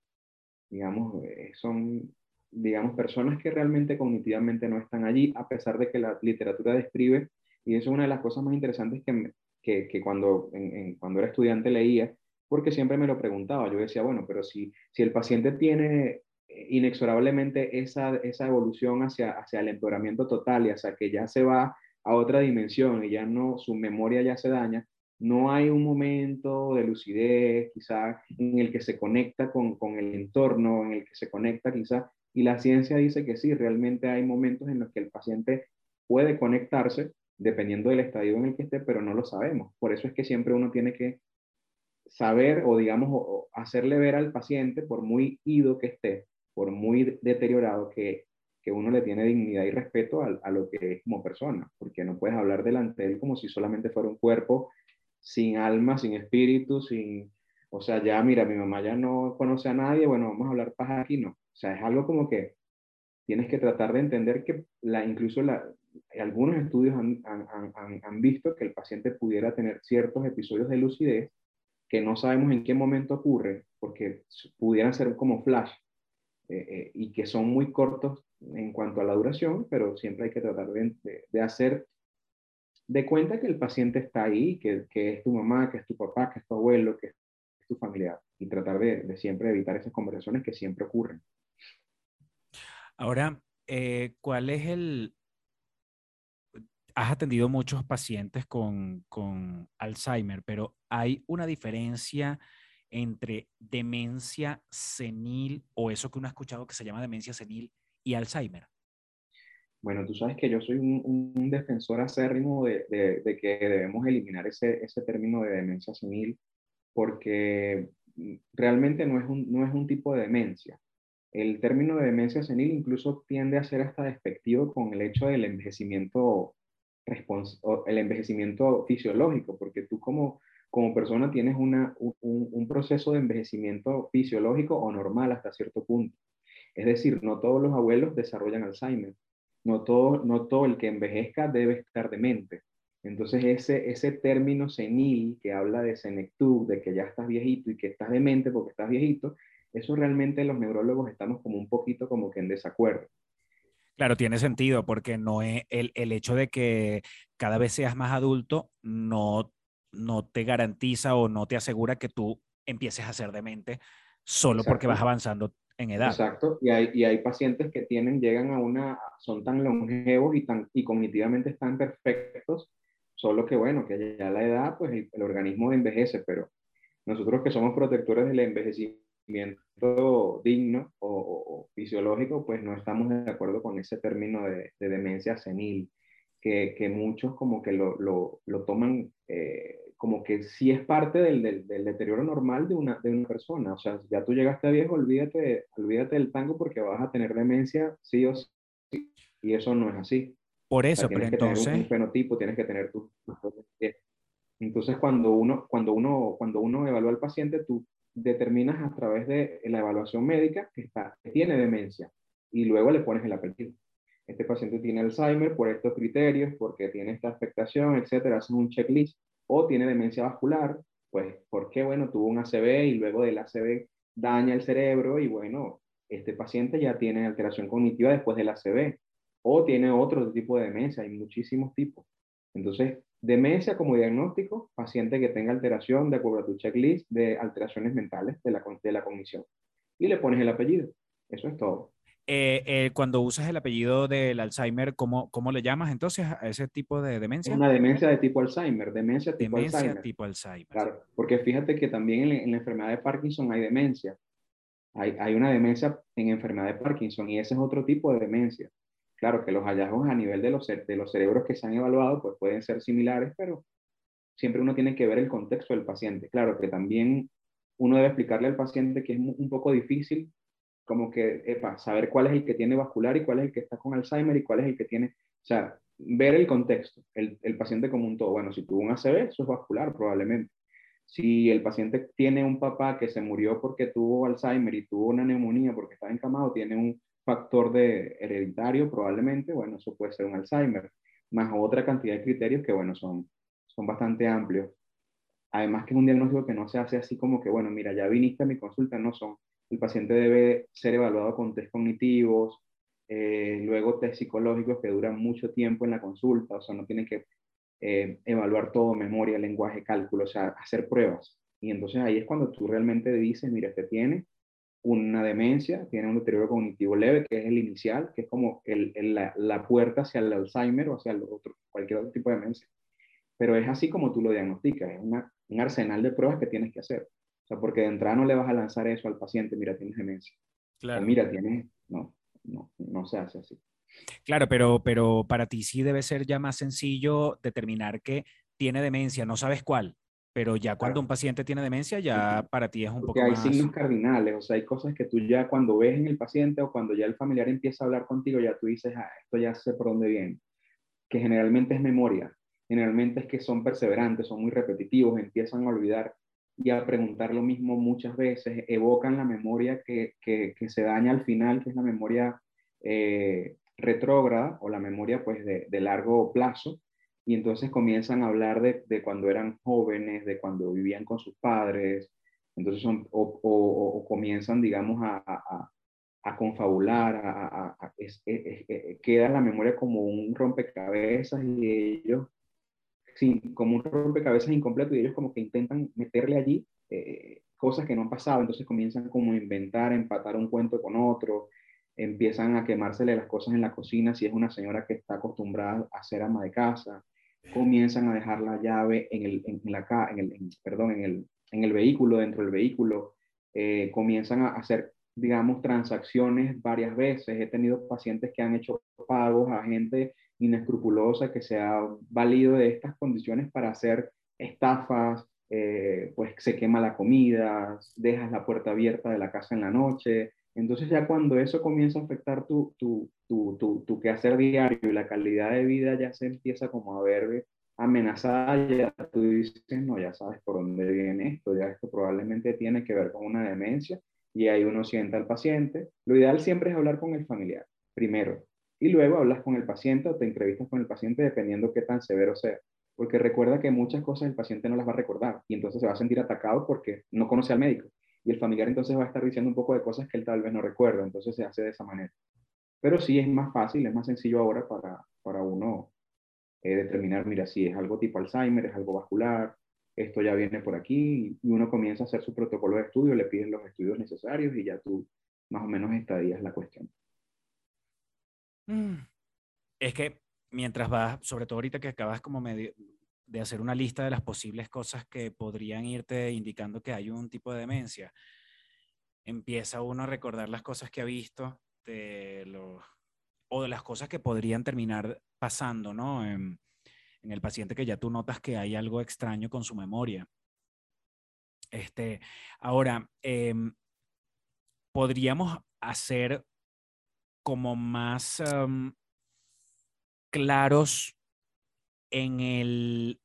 digamos, eh, son, digamos, personas que realmente cognitivamente no están allí, a pesar de que la literatura describe, y eso es una de las cosas más interesantes que, que, que cuando, en, cuando era estudiante leía, porque siempre me lo preguntaba. Yo decía, bueno, pero si, si el paciente tiene eh, inexorablemente esa, esa evolución hacia, hacia el empeoramiento total y hacia que ya se va a otra dimensión y ya no, su memoria ya se daña, no hay un momento de lucidez, quizá en el que se conecta con, con el entorno, en el que se conecta quizá, y la ciencia dice que sí, realmente hay momentos en los que el paciente puede conectarse, dependiendo del estadio en el que esté, pero no lo sabemos. Por eso es que siempre uno tiene que saber o digamos hacerle ver al paciente, por muy ido que esté, por muy deteriorado, que, que uno le tiene dignidad y respeto a, a lo que es como persona, porque no puedes hablar delante de él como si solamente fuera un cuerpo sin alma, sin espíritu, sin, o sea, ya mira, mi mamá ya no conoce a nadie, bueno, vamos a hablar paja aquí, no. O sea, es algo como que tienes que tratar de entender que la, incluso la, algunos estudios han, han- han- han- visto que el paciente pudiera tener ciertos episodios de lucidez que no sabemos en qué momento ocurre, porque pudieran ser como flash, eh, eh, y que son muy cortos en cuanto a la duración, pero siempre hay que tratar de, de- de hacer de cuenta que el paciente está ahí, que, que es tu mamá, que es tu papá, que es tu abuelo, que es tu familiar, y tratar de, de siempre evitar esas conversaciones que siempre ocurren. Ahora, eh, ¿cuál es el... Has atendido muchos pacientes con, con Alzheimer, pero ¿hay una diferencia entre demencia senil o eso que uno ha escuchado que se llama demencia senil y Alzheimer? Bueno, tú sabes que yo soy un, un defensor acérrimo de, de- de que debemos eliminar ese, ese término de demencia senil porque mm, realmente no es, un, no es un tipo de demencia. El término de demencia senil incluso tiende a ser hasta despectivo con el hecho del envejecimiento, el envejecimiento fisiológico, porque tú como, como persona tienes una, un, un- proceso de envejecimiento fisiológico o normal hasta cierto punto. Es decir, no todos los abuelos desarrollan Alzheimer no todo, no todo el que envejezca debe estar demente. Entonces ese, ese término senil que habla de senectud, de que ya estás viejito y que estás demente porque estás viejito, eso realmente los neurólogos estamos como un poquito como que en desacuerdo. Claro, tiene sentido porque no es el, el hecho de que cada vez seas más adulto no, no te garantiza o no te asegura que tú empieces a ser demente solo porque vas avanzando en edad. Exacto, y hay, y hay pacientes que tienen, llegan a una, son tan longevos y, tan, y cognitivamente están perfectos, solo que bueno, que ya la edad, pues el, el organismo envejece, pero nosotros que somos protectores del envejecimiento digno o, o- fisiológico, pues no estamos de acuerdo con ese término de, de demencia senil, que, que muchos como que lo, lo, lo toman eh, como que sí es parte del, del, del deterioro normal de una, de una persona. O sea, ya tú llegaste a viejo, olvídate, olvídate del tango porque vas a tener demencia sí o sí. Y eso no es así. Por O eso, sea, pero tener un- entonces, un fenotipo, tienes que tener tu- Entonces, cuando uno, cuando, uno, cuando uno evalúa al paciente, tú determinas a través de la evaluación médica que, está, que tiene demencia y luego le pones el apellido. Este paciente tiene Alzheimer por estos criterios, porque tiene esta afectación, etcétera, haces un checklist, o tiene demencia vascular, pues porque, bueno, tuvo un ACV y luego del ACV daña el cerebro y, bueno, este paciente ya tiene alteración cognitiva después del ACV, o tiene otro tipo de demencia, hay muchísimos tipos. Entonces, demencia como diagnóstico, paciente que tenga alteración de acuerdo a tu checklist de alteraciones mentales de la, de la cognición. Y le pones el apellido. Eso es todo. eh, eh, cuando usas el apellido del Alzheimer, ¿cómo, cómo le llamas entonces a ese tipo de demencia? una demencia de tipo Alzheimer, demencia tipo Demencia Alzheimer. tipo Alzheimer. Claro, porque fíjate que también en, la- en la enfermedad de Parkinson hay demencia. Hay, hay una demencia en enfermedad de Parkinson y ese es otro tipo de demencia. Claro que los hallazgos a nivel de los, de los cerebros que se han evaluado pues pueden ser similares, pero siempre uno tiene que ver el contexto del paciente. Claro que también uno debe explicarle al paciente que es un poco difícil como que, epa, saber cuál es el que tiene vascular y cuál es el que está con Alzheimer y cuál es el que tiene, o sea, ver el contexto, el, el paciente como un todo. Bueno, si tuvo un ACV, eso es vascular probablemente. Si el paciente tiene un papá que se murió porque tuvo Alzheimer y tuvo una neumonía porque estaba encamado, tiene un factor de hereditario probablemente, bueno, eso puede ser un Alzheimer, más otra cantidad de criterios que, bueno, son, son bastante amplios. Además que es un diagnóstico que no se hace así como que, bueno, mira, ya viniste a mi consulta, no son. El paciente debe ser evaluado con test cognitivos, eh, luego test psicológicos que duran mucho tiempo en la consulta, o sea, no tienen que eh, evaluar todo, memoria, lenguaje, cálculo, o sea, hacer pruebas. Y entonces ahí es cuando tú realmente dices, mira, este tiene una demencia, tiene un deterioro cognitivo leve, que es el inicial, que es como el, el- la, la puerta hacia el Alzheimer o hacia el otro, cualquier otro tipo de demencia. pero es así como tú lo diagnosticas, es una- un arsenal de pruebas que tienes que hacer. O sea, porque de entrada no le vas a lanzar eso al paciente, mira, tienes demencia. O mira, tienes, no, no, no se hace así. Claro, pero, pero para ti sí debe ser ya más sencillo determinar que tiene demencia, no sabes cuál, pero ya cuando Claro. un paciente tiene demencia, ya para ti es un Porque poco hay más... signos cardinales, o sea, hay cosas que tú ya cuando ves en el paciente o cuando ya el familiar empieza a hablar contigo, ya tú dices, ah, esto ya sé por dónde viene. Que generalmente es memoria, generalmente es que son perseverantes, son muy repetitivos, empiezan a olvidar y a preguntar lo mismo muchas veces, evocan la memoria que, que, que se daña al final, que es la memoria eh, retrógrada o la memoria pues de, de largo plazo, y entonces comienzan a hablar de, de, cuando eran jóvenes, de cuando vivían con sus padres, entonces son, o, o, o comienzan, digamos, a, a, a confabular, a, es, es, es, queda la memoria como un rompecabezas y ellos, sí, como un rompecabezas incompleto y ellos como que intentan meterle allí eh, cosas que no han pasado, entonces comienzan como a inventar, a empatar un cuento con otro, empiezan a quemársele las cosas en la cocina si es una señora que está acostumbrada a ser ama de casa, comienzan a dejar la llave en el, en la, en el, perdón, en el, en el vehículo, dentro del vehículo, eh, comienzan a hacer, digamos, transacciones varias veces. He tenido pacientes que han hecho pagos a gente inescrupulosa que se ha valido de estas condiciones para hacer estafas, eh, pues se quema la comida, dejas la puerta abierta de la casa en la noche. Entonces ya cuando eso comienza a afectar tu, tu, tu, tu, tu quehacer diario y la calidad de vida ya se empieza como a ver amenazada, ya tú dices, no, ya sabes por dónde viene esto, ya esto probablemente tiene que ver con una demencia y ahí uno sienta al paciente. Lo ideal siempre es hablar con el familiar, primero, y luego hablas con el paciente o te entrevistas con el paciente dependiendo qué tan severo sea. Porque recuerda que muchas cosas el paciente no las va a recordar y entonces se va a sentir atacado porque no conoce al médico. Y el familiar entonces va a estar diciendo un poco de cosas que él tal vez no recuerda, entonces se hace de esa manera. Pero sí es más fácil, es más sencillo ahora para, para uno eh, determinar, mira, si es algo tipo Alzheimer, es algo vascular, esto ya viene por aquí, y uno comienza a hacer su protocolo de estudio, le piden los estudios necesarios y ya tú más o menos estadías la cuestión. Mm. Es que mientras vas, sobre todo ahorita que acabas como medio de hacer una lista de las posibles cosas que podrían irte indicando que hay un tipo de demencia, empieza uno a recordar las cosas que ha visto de los, o de las cosas que podrían terminar pasando, ¿no? En, el paciente que ya tú notas que hay algo extraño con su memoria. Este, ahora, eh, podríamos hacer como más um, claros en el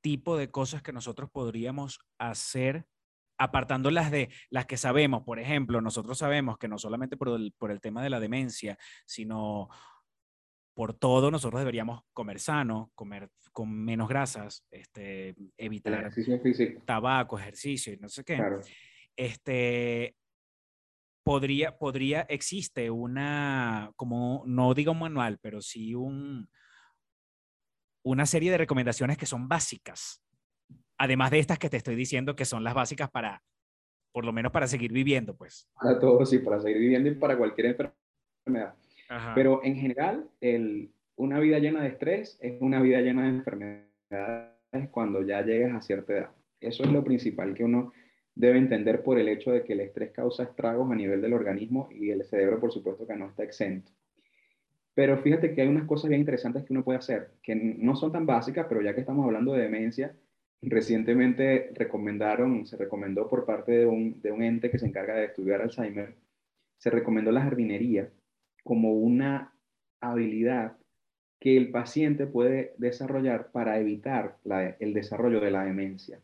tipo de cosas que nosotros podríamos hacer, apartando las de las que sabemos. Por ejemplo, nosotros sabemos que no solamente por el, por el tema de la demencia, sino por todo, nosotros deberíamos comer sano, comer con menos grasas, este, evitar ejercicio físico. tabaco, ejercicio y no sé qué. Claro. Este, podría, podría, existe una, como, no digo un manual, pero sí un, una serie de recomendaciones que son básicas. Además de estas que te estoy diciendo que son las básicas para, por lo menos para seguir viviendo, pues. Para todos, sí, para seguir viviendo y para cualquier enfermedad. Ajá. Pero en general, el, una vida llena de estrés es una vida llena de enfermedades cuando ya llegues a cierta edad. Eso es lo principal que uno debe entender por el hecho de que el estrés causa estragos a nivel del organismo y el cerebro, por supuesto, que no está exento. Pero fíjate que hay unas cosas bien interesantes que uno puede hacer, que no son tan básicas, pero ya que estamos hablando de demencia, recientemente recomendaron, se recomendó por parte de un, de un ente que se encarga de estudiar Alzheimer, se recomendó la jardinería como una habilidad que el paciente puede desarrollar para evitar la, el desarrollo de la demencia.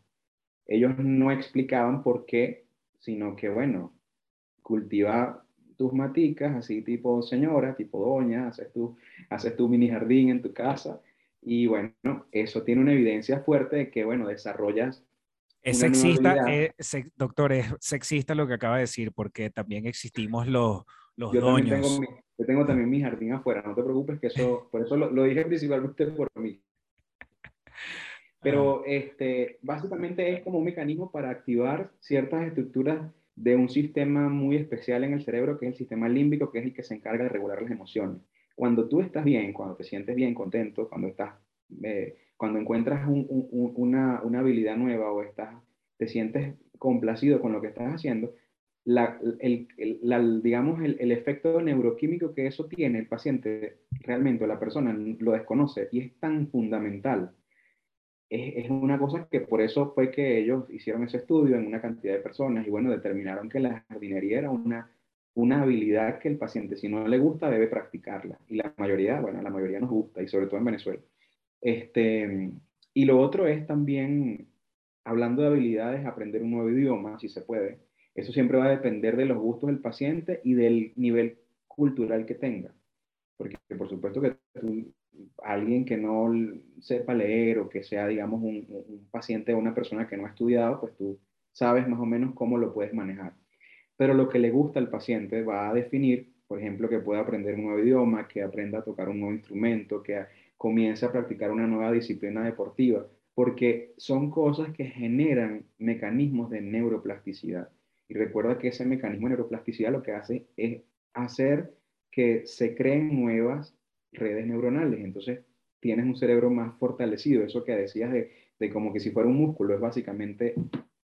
Ellos no explicaban por qué, sino que, bueno, cultiva tus maticas, así tipo señora, tipo doña, haces tu, haces tu mini jardín en tu casa y bueno, eso tiene una evidencia fuerte de que, bueno, desarrollas... Es sexista, eh, se, doctor, es sexista lo que acaba de decir, porque también existimos los, los yo doños. Tengo mi, yo tengo también mi jardín afuera, no te preocupes que eso, por eso lo, lo dije principalmente por mí. Pero este, básicamente es como un mecanismo para activar ciertas estructuras de un sistema muy especial en el cerebro, que es el sistema límbico, que es el que se encarga de regular las emociones. Cuando tú estás bien, cuando te sientes bien, contento, cuando estás eh, cuando encuentras un- un- un- una, una habilidad nueva o estás, te sientes complacido con lo que estás haciendo, la, el, digamos, el, el efecto neuroquímico que eso tiene el paciente, realmente la persona lo desconoce y es tan fundamental. Es, es una cosa que por eso fue que ellos hicieron ese estudio en una cantidad de personas y bueno, determinaron que la jardinería era una, una habilidad que el paciente, si no le gusta, debe practicarla. Y la mayoría, bueno, la mayoría nos gusta y sobre todo en Venezuela. Este, y lo otro es también, hablando de habilidades, aprender un nuevo idioma, si se puede. Eso siempre va a depender de los gustos del paciente y del nivel cultural que tenga. Porque por supuesto que tú, alguien que no sepa leer o que sea, digamos, un, paciente o una persona que no ha estudiado, pues tú sabes más o menos cómo lo puedes manejar. Pero lo que le gusta al paciente va a definir, por ejemplo, que pueda aprender un nuevo idioma, que aprenda a tocar un nuevo instrumento, que comience a practicar una nueva disciplina deportiva, porque son cosas que generan mecanismos de neuroplasticidad. Y recuerda que ese mecanismo de neuroplasticidad lo que hace es hacer que se creen nuevas redes neuronales. Entonces, tienes un cerebro más fortalecido. Eso que decías de, de como que si fuera un músculo, es básicamente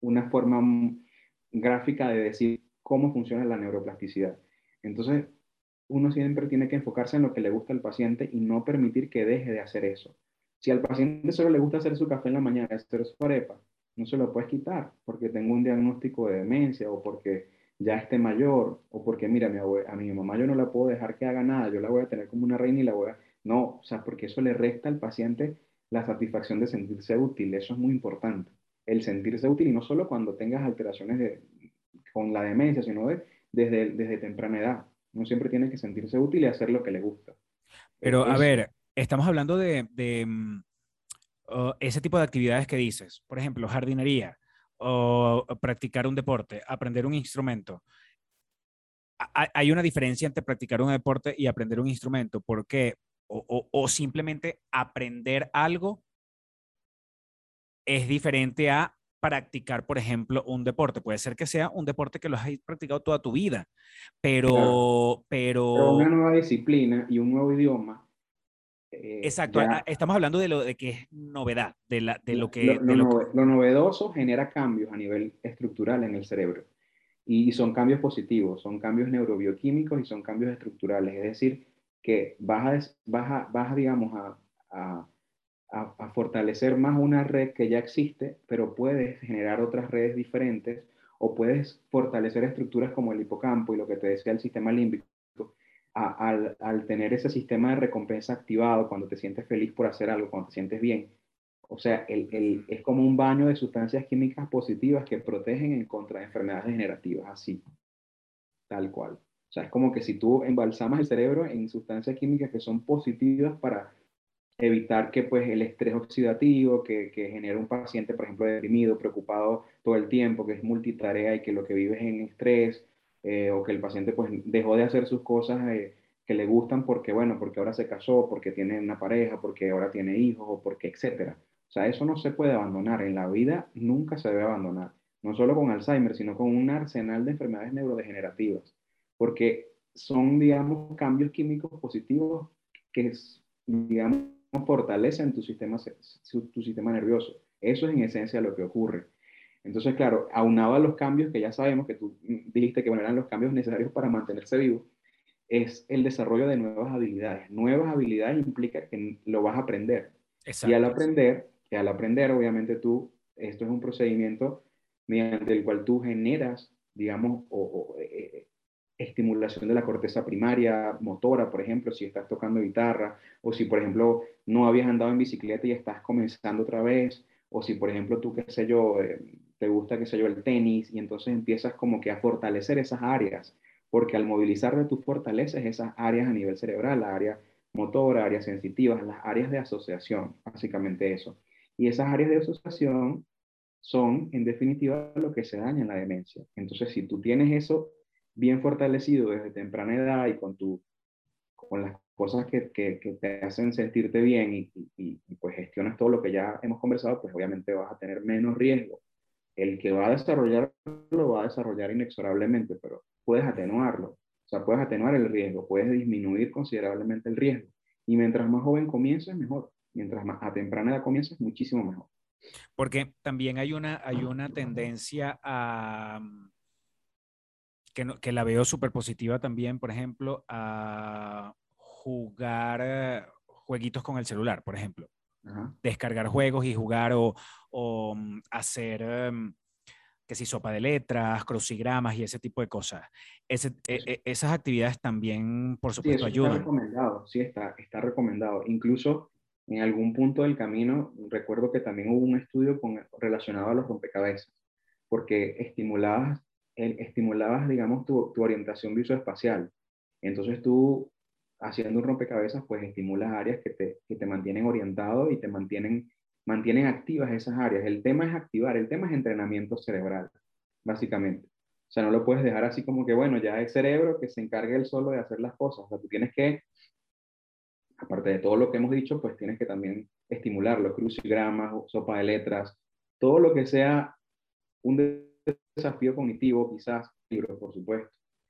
una forma gráfica de decir cómo funciona la neuroplasticidad. Entonces, uno siempre tiene que enfocarse en lo que le gusta al paciente y no permitir que deje de hacer eso. Si al paciente solo le gusta hacer su café en la mañana, hacer su arepa, no se lo puedes quitar porque tengo un diagnóstico de demencia o porque ya esté mayor o porque, mira, mi abue- a mi mamá yo no la puedo dejar que haga nada, yo la voy a tener como una reina y la voy a... No, o sea, porque eso le resta al paciente la satisfacción de sentirse útil, eso es muy importante. El sentirse útil y no solo cuando tengas alteraciones de, con la demencia, sino de- desde, desde temprana edad. Uno siempre tiene que sentirse útil y hacer lo que le gusta. Pero a Eso. ver, estamos hablando de, de, uh, ese tipo de actividades que dices, por ejemplo, jardinería o practicar un deporte, aprender un instrumento. Ha- ha- Hay una diferencia entre practicar un deporte y aprender un instrumento, porque o, o- o simplemente aprender algo es diferente a practicar, por ejemplo, un deporte. Puede ser que sea un deporte que lo has practicado toda tu vida, pero, Claro. pero, Pero una nueva disciplina y un nuevo idioma. Eh, Exacto, ya- estamos hablando de lo de que es novedad, de, la, de lo que... lo, de lo lo que- nove- lo novedoso genera cambios a nivel estructural en el cerebro. Y, son cambios positivos, son cambios neurobioquímicos y son cambios estructurales. Es decir, que vas a, vas a- vas a, digamos, a, a- a- a fortalecer más una red que ya existe, pero puedes generar otras redes diferentes o puedes fortalecer estructuras como el hipocampo y lo que te decía el sistema límbico. Al, tener ese sistema de recompensa activado, cuando te sientes feliz por hacer algo, cuando te sientes bien, o sea, el- es como un baño de sustancias químicas positivas que protegen en contra de enfermedades degenerativas, así, tal cual. O sea, es como que si tú embalsamas el cerebro en sustancias químicas que son positivas para evitar que pues el estrés oxidativo que, que genera un paciente, por ejemplo, deprimido, preocupado todo el tiempo, que es multitarea y que lo que vive es en estrés, eh, o que el paciente pues dejó de hacer sus cosas eh, que le gustan porque, bueno, porque ahora se casó, porque tiene una pareja, porque ahora tiene hijos, o porque, etcétera. O sea, eso no se puede abandonar. En la vida nunca se debe abandonar. No solo con Alzheimer, sino con un arsenal de enfermedades neurodegenerativas. Porque son, digamos, cambios químicos positivos que, digamos, fortalecen tu sistema, tu sistema nervioso. Eso es en esencia lo que ocurre. Entonces, claro, aunado a los cambios que ya sabemos que tú dijiste que bueno, eran los cambios necesarios para mantenerse vivo, es el desarrollo de nuevas habilidades. Nuevas habilidades implica que lo vas a aprender. Exacto. Y al aprender, que al aprender, obviamente tú, esto es un procedimiento mediante el cual tú generas, digamos, o, o, eh, estimulación de la corteza primaria, motora, por ejemplo, si estás tocando guitarra, o si, por ejemplo, no habías andado en bicicleta y estás comenzando otra vez, o si, por ejemplo, tú, qué sé yo, eh, te gusta, qué sé yo, el tenis, y entonces empiezas como que a fortalecer esas áreas, porque al movilizar de tus fortaleces esas áreas a nivel cerebral, la área motora, áreas sensitivas, las áreas de asociación, básicamente eso. Y esas áreas de asociación son, en definitiva, lo que se daña en la demencia. Entonces, si tú tienes eso bien fortalecido desde temprana edad y con, tu, con las cosas que, que, que te hacen sentirte bien y, y, y, pues gestionas todo lo que ya hemos conversado, pues obviamente vas a tener menos riesgo. El que va a desarrollar lo va a desarrollar inexorablemente, pero puedes atenuarlo. O sea, puedes atenuar el riesgo, puedes disminuir considerablemente el riesgo. Y mientras más joven comiences, mejor. mientras más a temprana edad comiences, muchísimo mejor. Porque también hay una, hay una tendencia a, que, no- que la veo súper positiva también, por ejemplo, a jugar eh, jueguitos con el celular, por ejemplo. Ajá. Descargar juegos y jugar o, o, mm, hacer, em, que si sopa de letras, crucigramas y ese tipo de cosas. Ese- e- e- esas actividades también, por Sí, supuesto, eso está ayudan. recomendado, sí, está, está recomendado. Incluso en algún punto del camino, recuerdo que también hubo un estudio con, relacionado a los rompecabezas, porque estimulabas, el- estimulabas digamos, tu, tu orientación visoespacial. Entonces tú, haciendo un rompecabezas, pues estimulas áreas que te, que te mantienen orientado y te mantienen, mantienen activas esas áreas. El tema es activar, el tema es entrenamiento cerebral, básicamente. O sea, no lo puedes dejar así como que, bueno, ya es cerebro que se encargue él solo de hacer las cosas. O sea, tú tienes que, aparte de todo lo que hemos dicho, pues tienes que también estimular los crucigramas, sopa de letras, todo lo que sea un de- desafío cognitivo, quizás libros, por supuesto,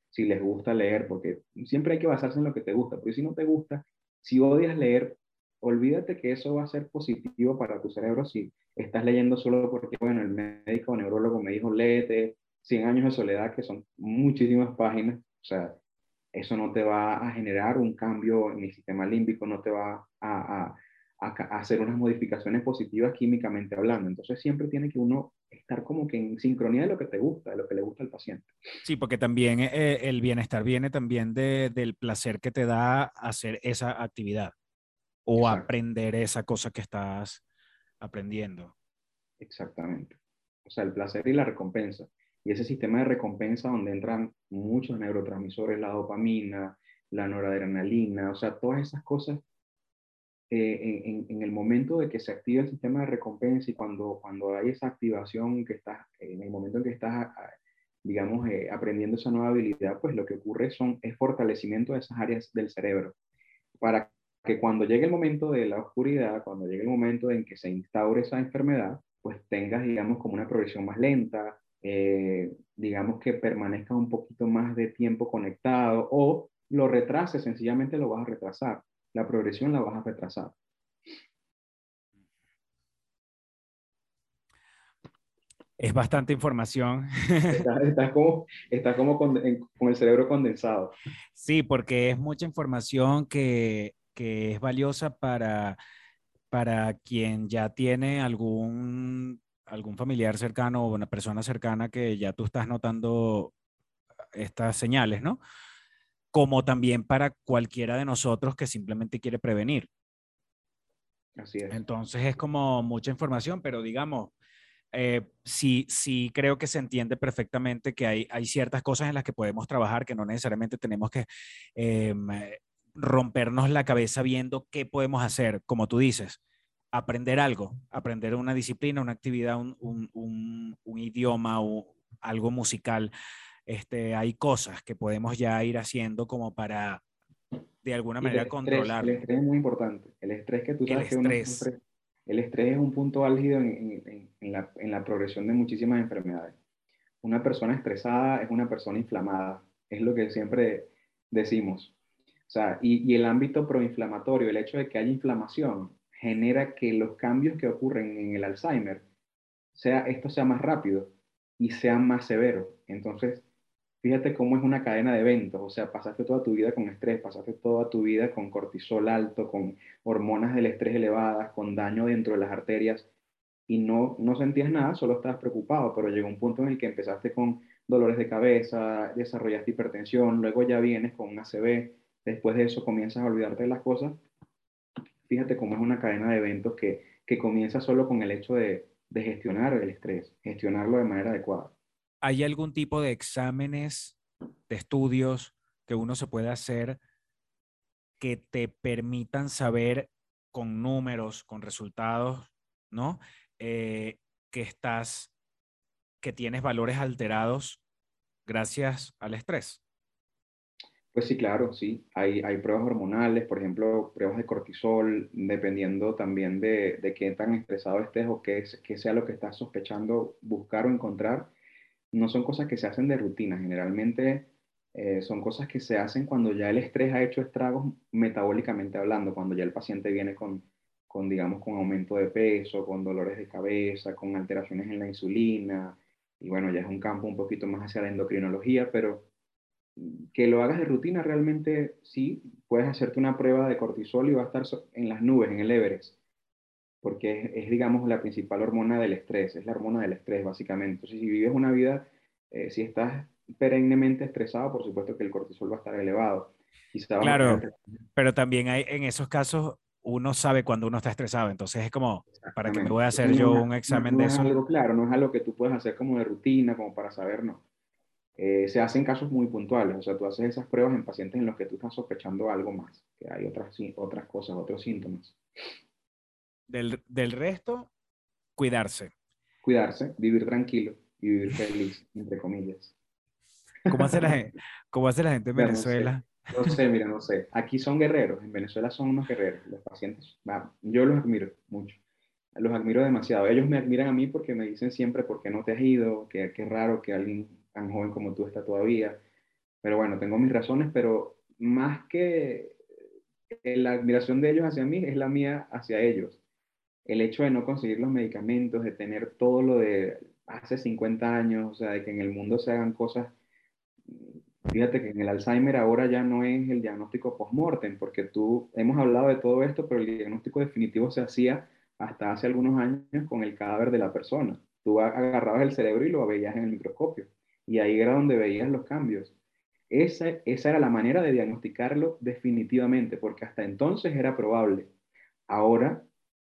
si les gusta leer, porque siempre hay que basarse en lo que te gusta, porque si no te gusta, si odias leer, olvídate que eso va a ser positivo para tu cerebro si estás leyendo solo porque, bueno, el médico o neurólogo me dijo, léete 100 años de soledad, que son muchísimas páginas, o sea, eso no te va a generar un cambio en el sistema límbico, no te va a, hacer unas modificaciones positivas químicamente hablando. Entonces siempre tiene que uno estar como que en sincronía de lo que te gusta, de lo que le gusta al paciente. Sí, porque también eh, el bienestar viene también de- del placer que te da hacer esa actividad o Exacto. aprender esa cosa que estás aprendiendo. Exactamente. O sea, el placer y la recompensa. Y ese sistema de recompensa donde entran muchos neurotransmisores, la dopamina, la noradrenalina, o sea, todas esas cosas, eh, en, en- el momento de que se activa el sistema de recompensa y cuando, cuando hay esa activación que estás, en el momento en que estás, a- a- digamos, eh, aprendiendo esa nueva habilidad, pues lo que ocurre son, es fortalecimiento de esas áreas del cerebro para que cuando llegue el momento de la oscuridad, cuando llegue el momento en que se instaure esa enfermedad, pues tengas, digamos, como una progresión más lenta, eh, digamos que permanezcas un poquito más de tiempo conectado o lo retrases, sencillamente lo vas a retrasar. La progresión la vas a retrasar. Es bastante información. Estás, estás como, estás como con, en- con el cerebro condensado. Sí, porque es mucha información que, que es valiosa para, para quien ya tiene algún, algún familiar cercano o una persona cercana que ya tú estás notando estas señales, ¿no? Como también para cualquiera de nosotros que simplemente quiere prevenir. Así es. Entonces es como mucha información, pero digamos, eh, sí, sí creo que se entiende perfectamente que hay, hay ciertas cosas en las que podemos trabajar que no necesariamente tenemos que em, eh, rompernos la cabeza viendo qué podemos hacer, como tú dices, aprender algo, aprender una disciplina, una actividad, un, un- un- un idioma o algo musical. Este, hay cosas que podemos ya ir haciendo como para de alguna el manera estrés, controlar. El estrés es muy importante. El estrés que tú El sabes que uno estrés. sufre- el estrés es un punto álgido en- en- en la, en la progresión de muchísimas enfermedades. Una persona estresada es una persona inflamada, es lo que siempre decimos. O sea, y, y el ámbito proinflamatorio, el hecho de que haya inflamación, genera que los cambios que ocurren en el Alzheimer, sea, esto sea más rápido y sea más severo. Entonces, fíjate cómo es una cadena de eventos, o sea, pasaste toda tu vida con estrés, pasaste toda tu vida con cortisol alto, con hormonas del estrés elevadas, con daño dentro de las arterias y no, no sentías nada, solo estabas preocupado, pero llegó un punto en el que empezaste con dolores de cabeza, desarrollaste hipertensión, luego ya vienes con un ACV, después de eso comienzas a olvidarte de las cosas. Fíjate cómo es una cadena de eventos que, que comienza solo con el hecho de, de gestionar el estrés, gestionarlo de manera adecuada. ¿Hay algún tipo de exámenes, de estudios que uno se puede hacer que te permitan saber con números, con resultados, ¿no? Eh, que estás, que tienes valores alterados gracias al estrés. Pues sí, claro, sí. Hay, hay pruebas hormonales, por ejemplo, pruebas de cortisol, dependiendo también de, de qué tan estresado estés o qué, es- qué sea lo que estás sospechando buscar o encontrar. No son cosas que se hacen de rutina, generalmente eh, son cosas que se hacen cuando ya el estrés ha hecho estragos metabólicamente hablando, cuando ya el paciente viene con, con, digamos, con aumento de peso, con dolores de cabeza, con alteraciones en la insulina, y bueno, ya es un campo un poquito más hacia la endocrinología, pero que lo hagas de rutina realmente sí, puedes hacerte una prueba de cortisol y va a estar en las nubes, en el Everest, porque es, es, digamos, la principal hormona del estrés, es la hormona del estrés, básicamente. Entonces, si vives una vida, eh, si estás perennemente estresado, por supuesto que el cortisol va a estar elevado. Quizá vas a Claro. Pero también hay, en esos casos, uno sabe cuando uno está estresado. Entonces es como, ¿para qué me voy a hacer yo es- un examen no de es eso? algo claro, no es algo que tú puedes hacer como de rutina, como para saber, no. Eh, se hacen casos muy puntuales, o sea, tú haces esas pruebas en pacientes en los que tú estás sospechando algo más, que hay otras, otras cosas, otros síntomas. Del, del resto, cuidarse. Cuidarse, vivir tranquilo y vivir feliz, entre comillas. ¿Cómo hace la gente, cómo hace la gente en Bueno, no sé. Venezuela? No sé, mira, no sé. Aquí son guerreros, en Venezuela son unos guerreros, los pacientes. yo los admiro mucho, los admiro demasiado. Ellos me admiran a mí porque me dicen siempre por qué no te has ido, que qué raro que alguien tan joven como tú está todavía. Pero bueno, tengo mis razones, pero más que la admiración de ellos hacia mí, es la mía hacia ellos. El hecho de no conseguir los medicamentos, de tener todo lo de hace 50 años, o sea, de que en el mundo se hagan cosas Fíjate que en el Alzheimer ahora ya no es el diagnóstico post-mortem, porque tú, hemos hablado de todo esto, pero el diagnóstico definitivo se hacía hasta hace algunos años con el cadáver de la persona. Tú agarrabas el cerebro y lo veías en el microscopio, y ahí era donde veías los cambios. Esa, esa era la manera de diagnosticarlo definitivamente, porque hasta entonces era probable. Ahora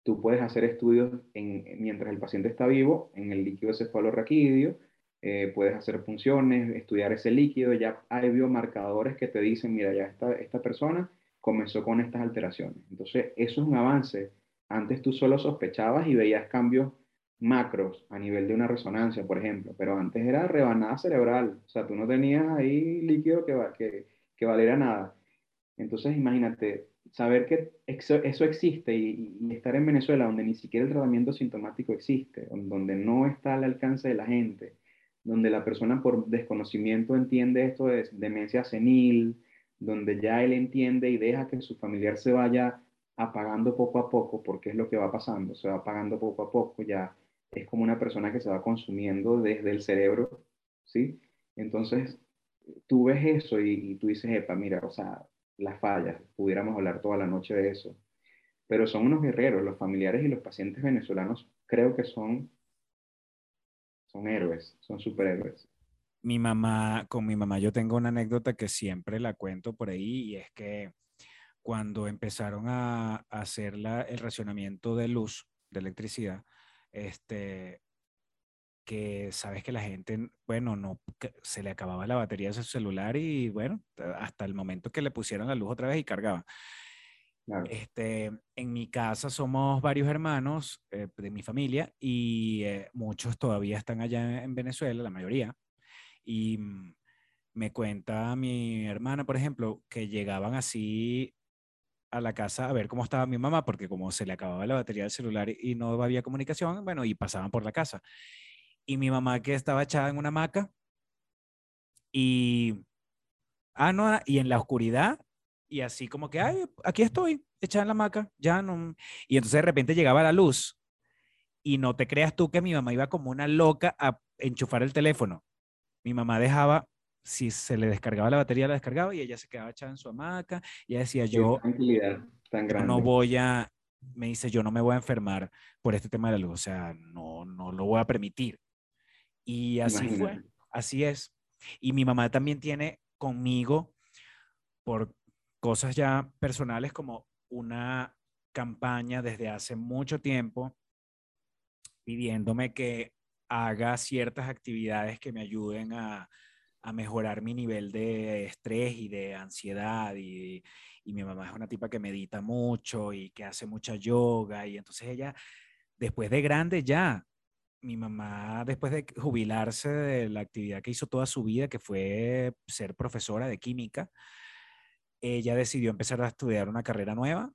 tú puedes hacer estudios en- mientras el paciente está vivo en el líquido cefalorraquídeo, eh, puedes hacer funciones, estudiar ese líquido, ya hay biomarcadores que te dicen, mira, ya esta, esta persona comenzó con estas alteraciones. Entonces, eso es un avance. Antes tú solo sospechabas y veías cambios macros a nivel de una resonancia, por ejemplo, pero antes era rebanada cerebral, o sea, tú no tenías ahí líquido que, que, que valiera nada. Entonces, imagínate, saber que eso, eso existe y, y estar en Venezuela, donde ni siquiera el tratamiento sintomático existe, donde no está al alcance de la gente, donde la persona por desconocimiento entiende esto de demencia senil, donde ya él entiende y deja que su familiar se vaya apagando poco a poco, porque es lo que va pasando, se va apagando poco a poco, ya es como una persona que se va consumiendo desde el cerebro, ¿sí? Entonces, tú ves eso y, tú dices, epa, mira, o sea, las fallas, pudiéramos hablar toda la noche de eso, pero son unos guerreros, los familiares y los pacientes venezolanos creo que son, son héroes, son superhéroes. Mi mamá, con mi mamá yo tengo una anécdota que siempre la cuento por ahí y es que cuando empezaron a, a hacer la- el racionamiento de luz, de electricidad, este, que sabes que la gente, bueno, no, se le acababa la batería de su celular y bueno, hasta el momento que le pusieron la luz otra vez y cargaba. Claro. Este, en mi casa somos varios hermanos eh, de mi familia y eh, muchos todavía están allá en Venezuela, la mayoría. Y mm, me cuenta mi hermana, por ejemplo, que llegaban así a la casa a ver cómo estaba mi mamá, porque como se le acababa la batería del celular y no había comunicación, bueno, y pasaban por la casa. Y mi mamá que estaba echada en una hamaca y, ah, no, ah, y en la oscuridad, y así como que, ay, aquí estoy, echada en la hamaca, ya no. Y entonces de repente llegaba la luz y no te creas tú que mi mamá iba como una loca a enchufar el teléfono. Mi mamá dejaba, si se le descargaba la batería, la descargaba y ella se quedaba echada en su hamaca y ella decía, yo, tan no voy a, me dice, yo no me voy a enfermar por este tema de la luz, o sea, no, no lo voy a permitir. Y así fue, así es. Y mi mamá también tiene conmigo, por cosas ya personales, como una campaña desde hace mucho tiempo pidiéndome que haga ciertas actividades que me ayuden a, a mejorar mi nivel de estrés y de ansiedad. Y, y mi mamá es una tipa que medita mucho y que hace mucha yoga. Y entonces ella, después de grande ya, mi mamá, después de jubilarse de la actividad que hizo toda su vida, que fue ser profesora de química, ella decidió empezar a estudiar una carrera nueva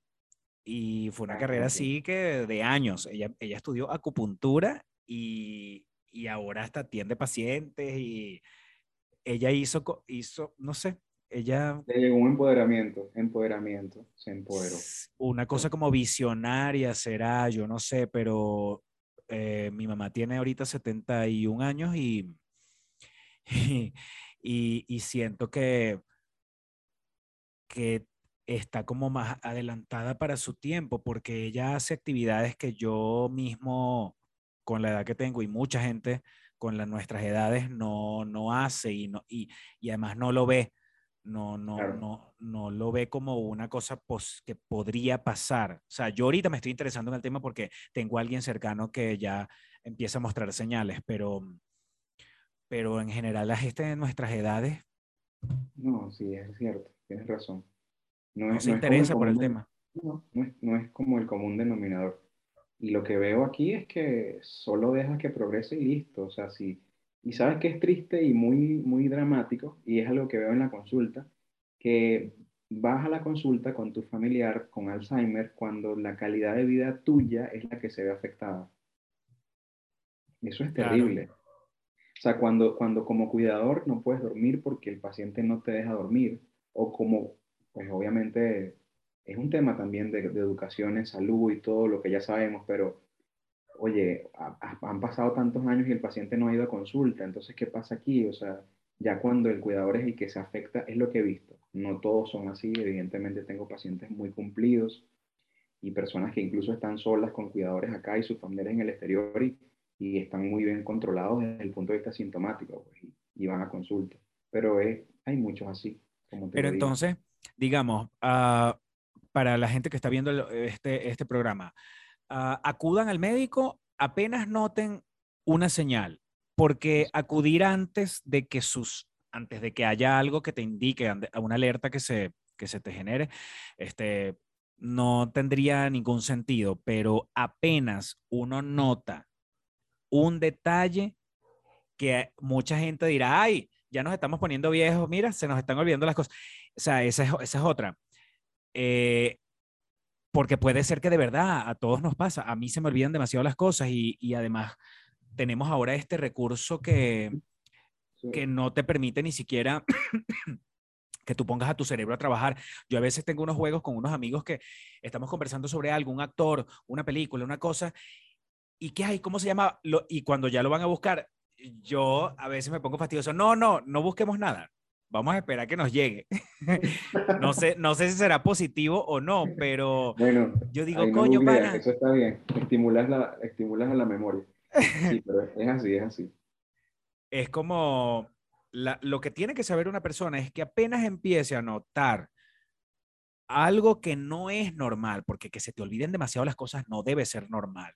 y fue una Ah, carrera así que de años. Ella, ella estudió acupuntura y, y ahora hasta atiende pacientes y ella hizo, hizo, no sé, ella Le llegó un empoderamiento, empoderamiento, se empoderó. una cosa como visionaria será, yo no sé, pero eh, mi mamá tiene ahorita 71 años y, y, y- y siento que, que está como más adelantada para su tiempo, porque ella hace actividades que yo mismo, con la edad que tengo y mucha gente con las nuestras edades, no, no hace y, no, y, y además no lo ve. No, no, Claro. no, no lo ve como una cosa pos- que podría pasar. O sea, yo ahorita me estoy interesando en el tema porque tengo a alguien cercano que ya empieza a mostrar señales, pero, pero en general la gente de nuestras edades No, sí, es cierto, tienes razón. no es- se interesa por el tema. No, no es, no es como el común denominador. Y lo que veo aquí es que solo dejas que progrese y listo. O sea, si, y sabes que es triste y muy, muy dramático, y es algo que veo en la consulta, que vas a la consulta con tu familiar con Alzheimer cuando la calidad de vida tuya es la que se ve afectada. Eso es Claro. terrible. O sea, cuando, cuando como cuidador no puedes dormir porque el paciente no te deja dormir, o como, pues obviamente es un tema también de, de educación en salud y todo lo que ya sabemos, pero oye, ha- ha- han pasado tantos años y el paciente no ha ido a consulta, entonces, ¿qué pasa aquí? O sea, ya cuando el cuidador es el que se afecta, es lo que he visto. No todos son así, evidentemente tengo pacientes muy cumplidos y personas que incluso están solas con cuidadores acá y sus familiares en el exterior y, y están muy bien controlados desde el punto de vista sintomático pues, y, y van a consulta. Pero es- hay muchos así. Como te Pero entonces, digamos, ah, para la gente que está viendo este, este programa, ah, acudan al médico apenas noten una señal, porque acudir antes de que sus, antes de que haya algo que te indique, una alerta que se, que se te genere, este, no tendría ningún sentido, pero apenas uno nota un detalle que mucha gente dirá, ay, ya nos estamos poniendo viejos, mira, se nos están olvidando las cosas. O sea, esa es, esa es otra. Eh, porque puede ser que de verdad a todos nos pasa. A mí se me olvidan demasiado las cosas y, y además tenemos ahora este recurso que, Sí. que no te permite ni siquiera que tú pongas a tu cerebro a trabajar. Yo a veces tengo unos juegos con unos amigos que estamos conversando sobre algo, un actor, una película, una cosa, y qué hay, cómo se llama, Lo- y cuando ya lo van a buscar, yo a veces me pongo fastidioso. No, no, no busquemos nada. Vamos a esperar que nos llegue. no sé, no sé si será positivo o no, pero Bueno, yo digo, no coño, pana. eso está bien. Estimulas la, estimulas a la memoria. Sí, pero es así, es así. es como la- lo que tiene que saber una persona es que apenas empiece a notar algo que no es normal, porque que se te olviden demasiado las cosas no debe ser normal.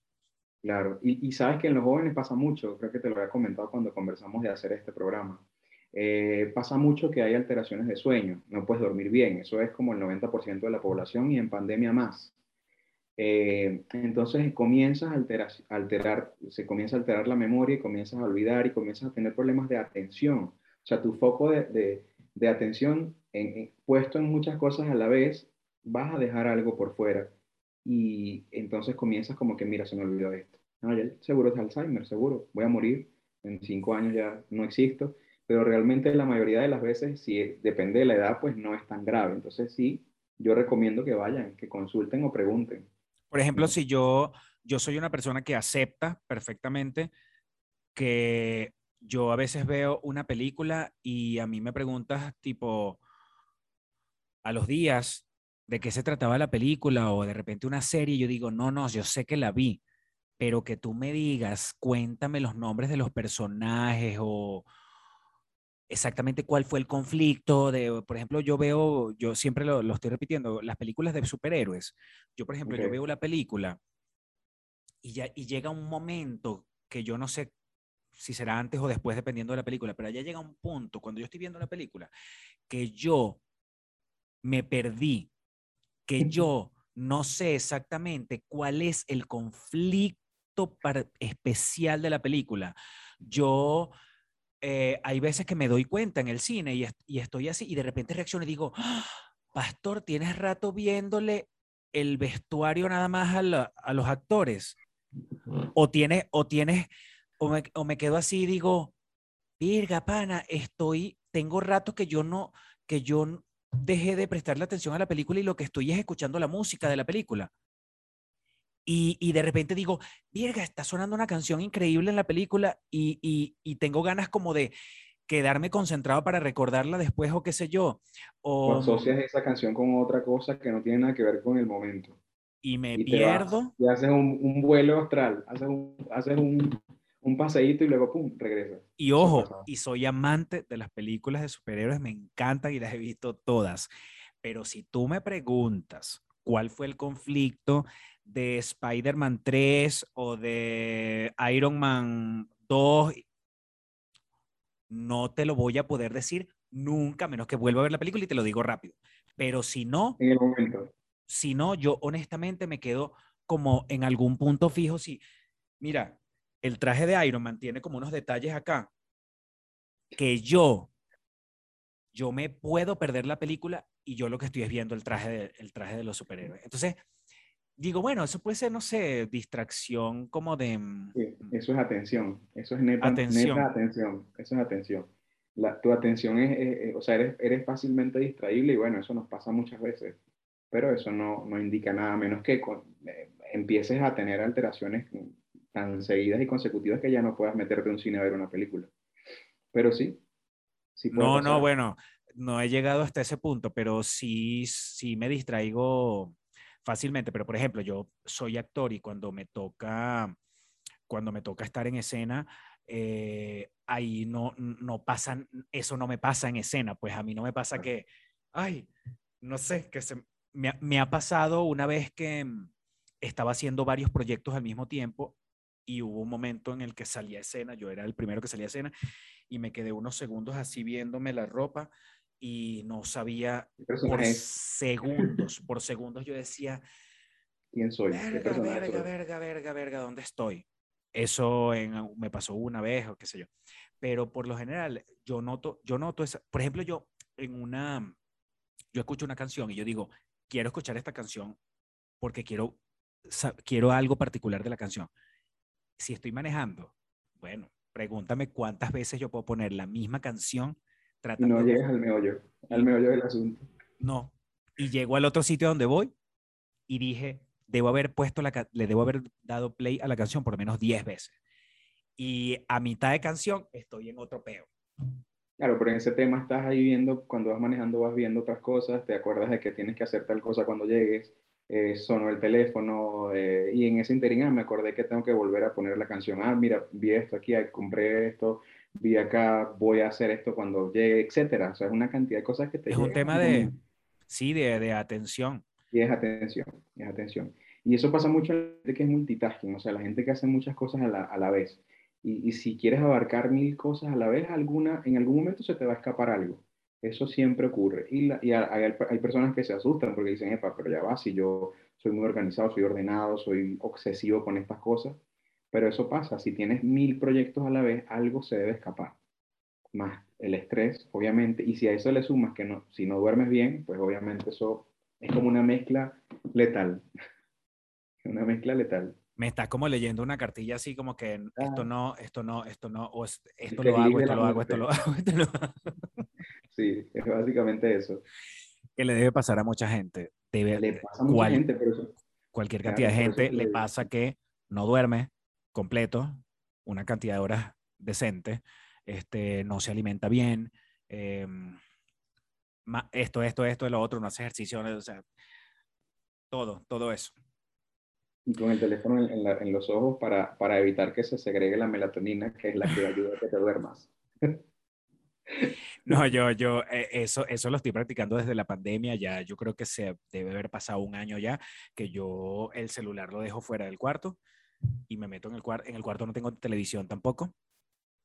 Claro, y, y sabes que en los jóvenes pasa mucho, creo que te lo había comentado cuando conversamos de hacer este programa. Eh, pasa mucho que hay alteraciones de sueño, no puedes dormir bien, eso es como el 90% de la población y en pandemia más. Eh, entonces comienzas a alterar, alterar, se comienza a alterar la memoria y comienzas a olvidar y comienzas a tener problemas de atención. O sea, tu foco de, de- de atención en- en- puesto en muchas cosas a la vez, vas a dejar algo por fuera y entonces comienzas como que, mira, se me olvidó esto. No, ya seguro es Alzheimer, seguro, voy a morir, en cinco años ya no existo, pero realmente la mayoría de las veces, si depende de la edad, pues no es tan grave. Entonces sí, yo recomiendo que vayan, que consulten o pregunten. Por ejemplo, si yo, yo soy una persona que acepta perfectamente que yo a veces veo una película y a mí me preguntas tipo a los días de qué se trataba la película o de repente una serie, yo digo, no, no, yo sé que la vi, pero que tú me digas, cuéntame los nombres de los personajes o exactamente cuál fue el conflicto de, por ejemplo, yo veo, yo siempre lo, lo estoy repitiendo, las películas de superhéroes. Yo, por ejemplo, yo Ok. veo la película y, ya, y llega un momento que yo no sé si será antes o después, dependiendo de la película, pero ya llega un punto, cuando yo estoy viendo la película, que yo me perdí, que yo no sé exactamente cuál es el conflicto especial de la película. Yo, eh, hay veces que me doy cuenta en el cine y, est- y estoy así y de repente reacciono y digo, "Ah, Pastor, tienes rato viéndole el vestuario nada más a, la- a los actores. O tienes, o tienes, o me, o me quedo así y digo, Virga, pana, estoy, tengo rato que yo no, que yo dejé de prestarle atención a la película y lo que estoy es escuchando la música de la película. Y, y de repente digo, Virga, está sonando una canción increíble en la película y, y- y tengo ganas como de quedarme concentrado para recordarla después o qué sé yo. O asocias esa canción con otra cosa que no tiene nada que ver con el momento. y me te vas, pierdo. y haces un, un vuelo astral, haces un, haces un, un paseíto y luego, pum, regresas. Y ojo, y soy amante de las películas de superhéroes, me encantan y las he visto todas. Pero si tú me preguntas cuál fue el conflicto de Spider-Man 3 o de Iron Man 2, no te lo voy a poder decir nunca, menos que vuelva a ver la película y te lo digo rápido. Pero si no, En el momento. si no, yo honestamente me quedo como en algún punto fijo. Si, mira, el traje de Iron Man tiene como unos detalles acá que yo, yo me puedo perder la película y yo lo que estoy es viendo el traje de, el traje de los superhéroes. Entonces, digo, bueno, eso puede ser, no sé, distracción como de... mm, Sí, eso es atención. Eso es neta, Atención. neta atención. Eso es atención. La, tu atención es, es- es- o sea, eres, eres fácilmente distraíble y bueno, eso nos pasa muchas veces. Pero eso no, no indica nada, menos que con- eh, empieces a tener alteraciones tan seguidas y consecutivas que ya no puedas meterte a un cine a ver una película. Pero sí, sí No, no, bueno, no he llegado hasta ese punto, pero sí, sí me distraigo fácilmente. Pero, por ejemplo, yo soy actor y cuando me toca, cuando me toca estar en escena, eh, ahí no, no pasan, eso no me pasa en escena. Pues a mí no me pasa que, ay, no sé, que se, me, ha- me ha pasado una vez que estaba haciendo varios proyectos al mismo tiempo y hubo un momento en el que salía a escena, yo era el primero que salía a escena y me quedé unos segundos así viéndome la ropa y no sabía ¿Qué por es? segundos, por segundos yo decía, ¿Quién soy? ¿Qué verga, personaje verga, soy? verga, verga, verga, ¿dónde estoy? Eso en- me pasó una vez o qué sé yo. Pero por lo general, yo noto, yo noto esa, por ejemplo, yo en una, yo escucho una canción y yo digo, quiero escuchar esta canción porque quiero, quiero algo particular de la canción. Si estoy manejando, bueno, pregúntame cuántas veces yo puedo poner la misma canción Y no llegas al meollo, al meollo del asunto. no. Y llego al otro sitio donde voy y dije, debo haber puesto la, le debo haber dado play a la canción por lo menos 10 veces. Y a mitad de canción estoy en otro peo. Claro, pero en ese tema estás ahí viendo, cuando vas manejando vas viendo otras cosas, te acuerdas de que tienes que hacer tal cosa cuando llegues, eh, sonó el teléfono eh, y en ese interín ah, me acordé que tengo que volver a poner la canción, ah, mira, vi esto aquí, ah, compré esto, vi acá, voy a hacer esto cuando llegue, etcétera. O sea, es una cantidad de cosas que te Es un llegan tema al de, sí, de, de atención. Y es atención, es atención. Y eso pasa mucho en la gente que es multitasking, o sea, la gente que hace muchas cosas a la, a la vez. Y, y si quieres abarcar mil cosas a la vez, alguna, en algún momento se te va a escapar algo. Eso siempre ocurre. Y, la- y hay, hay- hay personas que se asustan porque dicen, epa, pero ya va, si yo soy muy organizado, soy ordenado, soy obsesivo con estas cosas. Pero eso pasa, si tienes mil proyectos a la vez, algo se debe escapar. Más el estrés, obviamente. Y si a eso le sumas que no, si no duermes bien, pues obviamente eso es como una mezcla letal. Una mezcla letal. Me está como leyendo una cartilla así como que esto Ah. no, esto no, esto no, o esto lo hago, esto lo hago, esto lo hago, esto lo hago. Sí, es básicamente eso. Que le debe pasar a mucha gente. Debe, Le pasa a mucha cual- gente, pero eso, cualquier Claro, cantidad de gente te le pasa que no duerme completo, una cantidad de horas decente, este, no se alimenta bien, ma- esto, esto, esto, lo otro, no hace ejercicio, o sea, todo, todo eso. y con el teléfono en, en la- en los ojos para, para evitar que se segregue la melatonina, que es la que ayuda a que te duermas. No, yo, yo, eh, eso, eso lo estoy practicando desde la pandemia, ya yo creo que se debe haber pasado un año ya, que yo el celular lo dejo fuera del cuarto y me meto en el cuarto, en el cuarto no tengo televisión tampoco,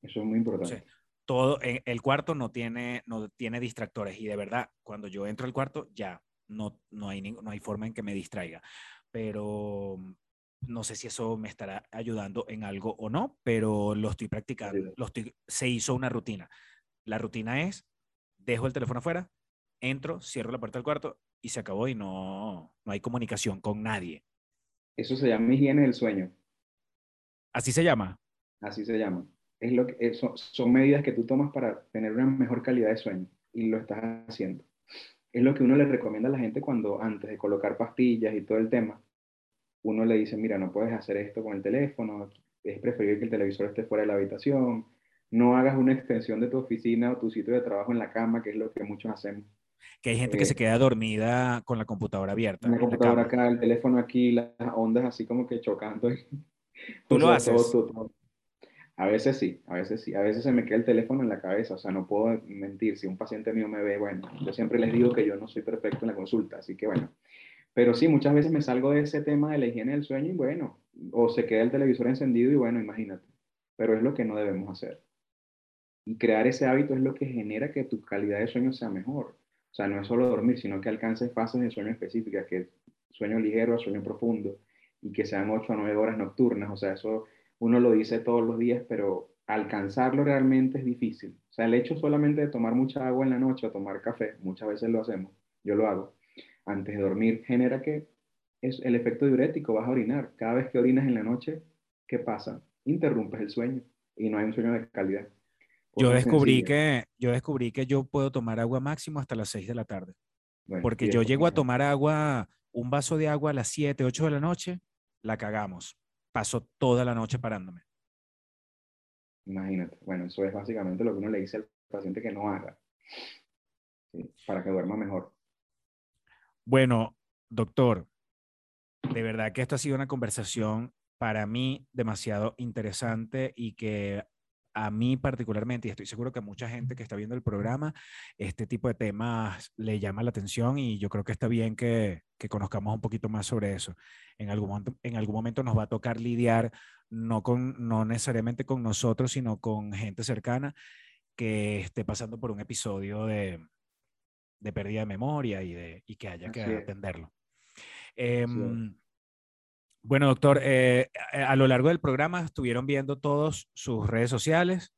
Eso es muy importante. Sí. todo en el cuarto no tiene no tiene distractores y de verdad cuando yo entro al cuarto ya no no hay no hay forma en que me distraiga pero no sé si eso me estará ayudando en algo o no pero lo estoy practicando Sí. lo estoy se hizo una rutina la rutina es dejo el teléfono afuera entro cierro la puerta del cuarto y se acabó y no no hay comunicación con nadie Eso se llama higiene del sueño, así se llama así se llama. Es lo que, es- son, son medidas que tú tomas para tener una mejor calidad de sueño. y lo estás haciendo. Es lo que uno le recomienda a la gente cuando antes de colocar pastillas y todo el tema, uno le dice, mira, no puedes hacer esto con el teléfono, es preferible que el televisor esté fuera de la habitación, no hagas una extensión de tu oficina o tu sitio de trabajo en la cama, que es lo que muchos hacemos. Que hay gente que se Eh, queda dormida con la computadora abierta. La computadora acá, el teléfono aquí, las ondas así como que chocando. ¿Tú lo haces? todo- todo- A veces sí, a veces sí. A veces se me queda el teléfono en la cabeza, o sea, no puedo mentir. Si un paciente mío me ve, bueno, yo siempre les digo que yo no soy perfecto en la consulta, así que bueno. Pero sí, muchas veces me salgo de ese tema de la higiene del sueño y bueno, o se queda el televisor encendido y bueno, imagínate. Pero es lo que no debemos hacer. Y crear ese hábito es lo que genera que tu calidad de sueño sea mejor. O sea, no es solo dormir, sino que alcances fases de sueño específicas, que es sueño ligero a sueño profundo, y que sean 8 a 9 horas nocturnas. O sea, eso uno lo dice todos los días, pero alcanzarlo realmente es difícil. O sea, el hecho solamente de tomar mucha agua en la noche o tomar café, muchas veces lo hacemos, yo lo hago, antes de dormir, genera que es el efecto diurético, vas a orinar. Cada vez que orinas en la noche, ¿qué pasa? Interrumpes el sueño y no hay un sueño de calidad. Yo descubrí que, yo descubrí que yo puedo tomar agua máximo hasta las 6 de la tarde. Bueno, Porque yo llego a tomar agua, un vaso de agua a las 7, 8 de la noche, la cagamos. Paso toda la noche parándome. Imagínate. Bueno, eso es básicamente lo que uno le dice al paciente que no haga. ¿sí? Para que duerma mejor. Bueno, doctor, de verdad que esto ha sido una conversación para mí demasiado interesante y que a mí particularmente, y estoy seguro que a mucha gente que está viendo el programa, este tipo de temas le llama la atención y yo creo que está bien que, que conozcamos un poquito más sobre eso. En algún, momento, en algún momento nos va a tocar lidiar no, con, no necesariamente con nosotros, sino con gente cercana que esté pasando por un episodio de, de pérdida de memoria y, de, y que haya que atenderlo. Bueno, doctor, eh, a a lo largo del programa estuvieron viendo todos sus redes sociales,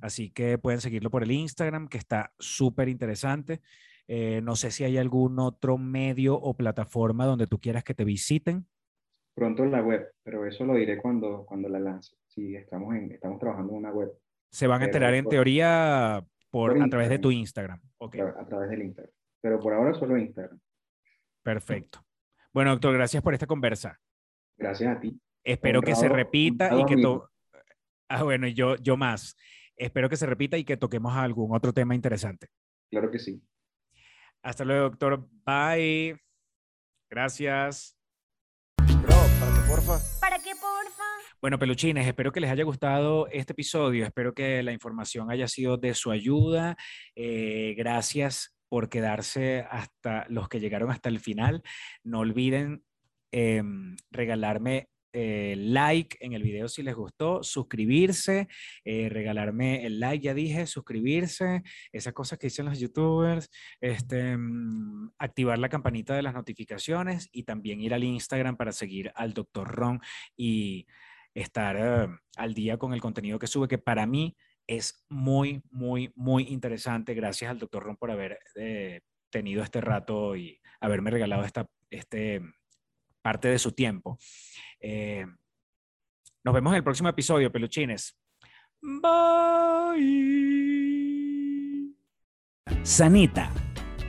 así que pueden seguirlo por el Instagram, que está súper interesante. Eh, no sé si hay algún otro medio o plataforma donde tú quieras que te visiten. Pronto en la web, pero eso lo diré cuando, cuando la lance. Sí, estamos, en, estamos trabajando en una web Se van a Pero enterar en por- teoría por, por a través de tu Instagram. Instagram. Ok, a, a través del Instagram. Pero por ahora solo Instagram. perfecto. Bueno, doctor, gracias por esta conversa. Gracias a ti. Espero que se Honrado- repita y honrado que amigo. to- Ah, bueno, yo, yo más. Espero que se repita y que toquemos algún otro tema interesante. Claro que sí. Hasta luego, doctor. Bye. Gracias. Bro, para que porfa. ¿Para qué, porfa? Bueno, peluchines, espero que les haya gustado este episodio. Espero que la información haya sido de su ayuda. Eh, gracias por quedarse hasta los que llegaron hasta el final. No olviden em, regalarme eh, like en el video si les gustó, suscribirse, eh, regalarme el like, ya dije, suscribirse, esas cosas que dicen los youtubers, este, mm, activar la campanita de las notificaciones y también ir al Instagram para seguir al Dr. Ron y estar eh, al día con el contenido que sube, que para mí es muy, muy, muy interesante. Gracias al Dr. Ron por haber eh, tenido este rato y haberme regalado esta este, parte de su tiempo. Eh, nos vemos en el próximo episodio, peluchines. Bye. Sanita,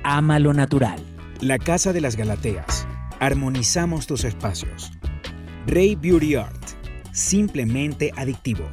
ama lo natural. La Casa de las Galateas. Armonizamos tus espacios. Rey Beauty Art. Simplemente adictivo.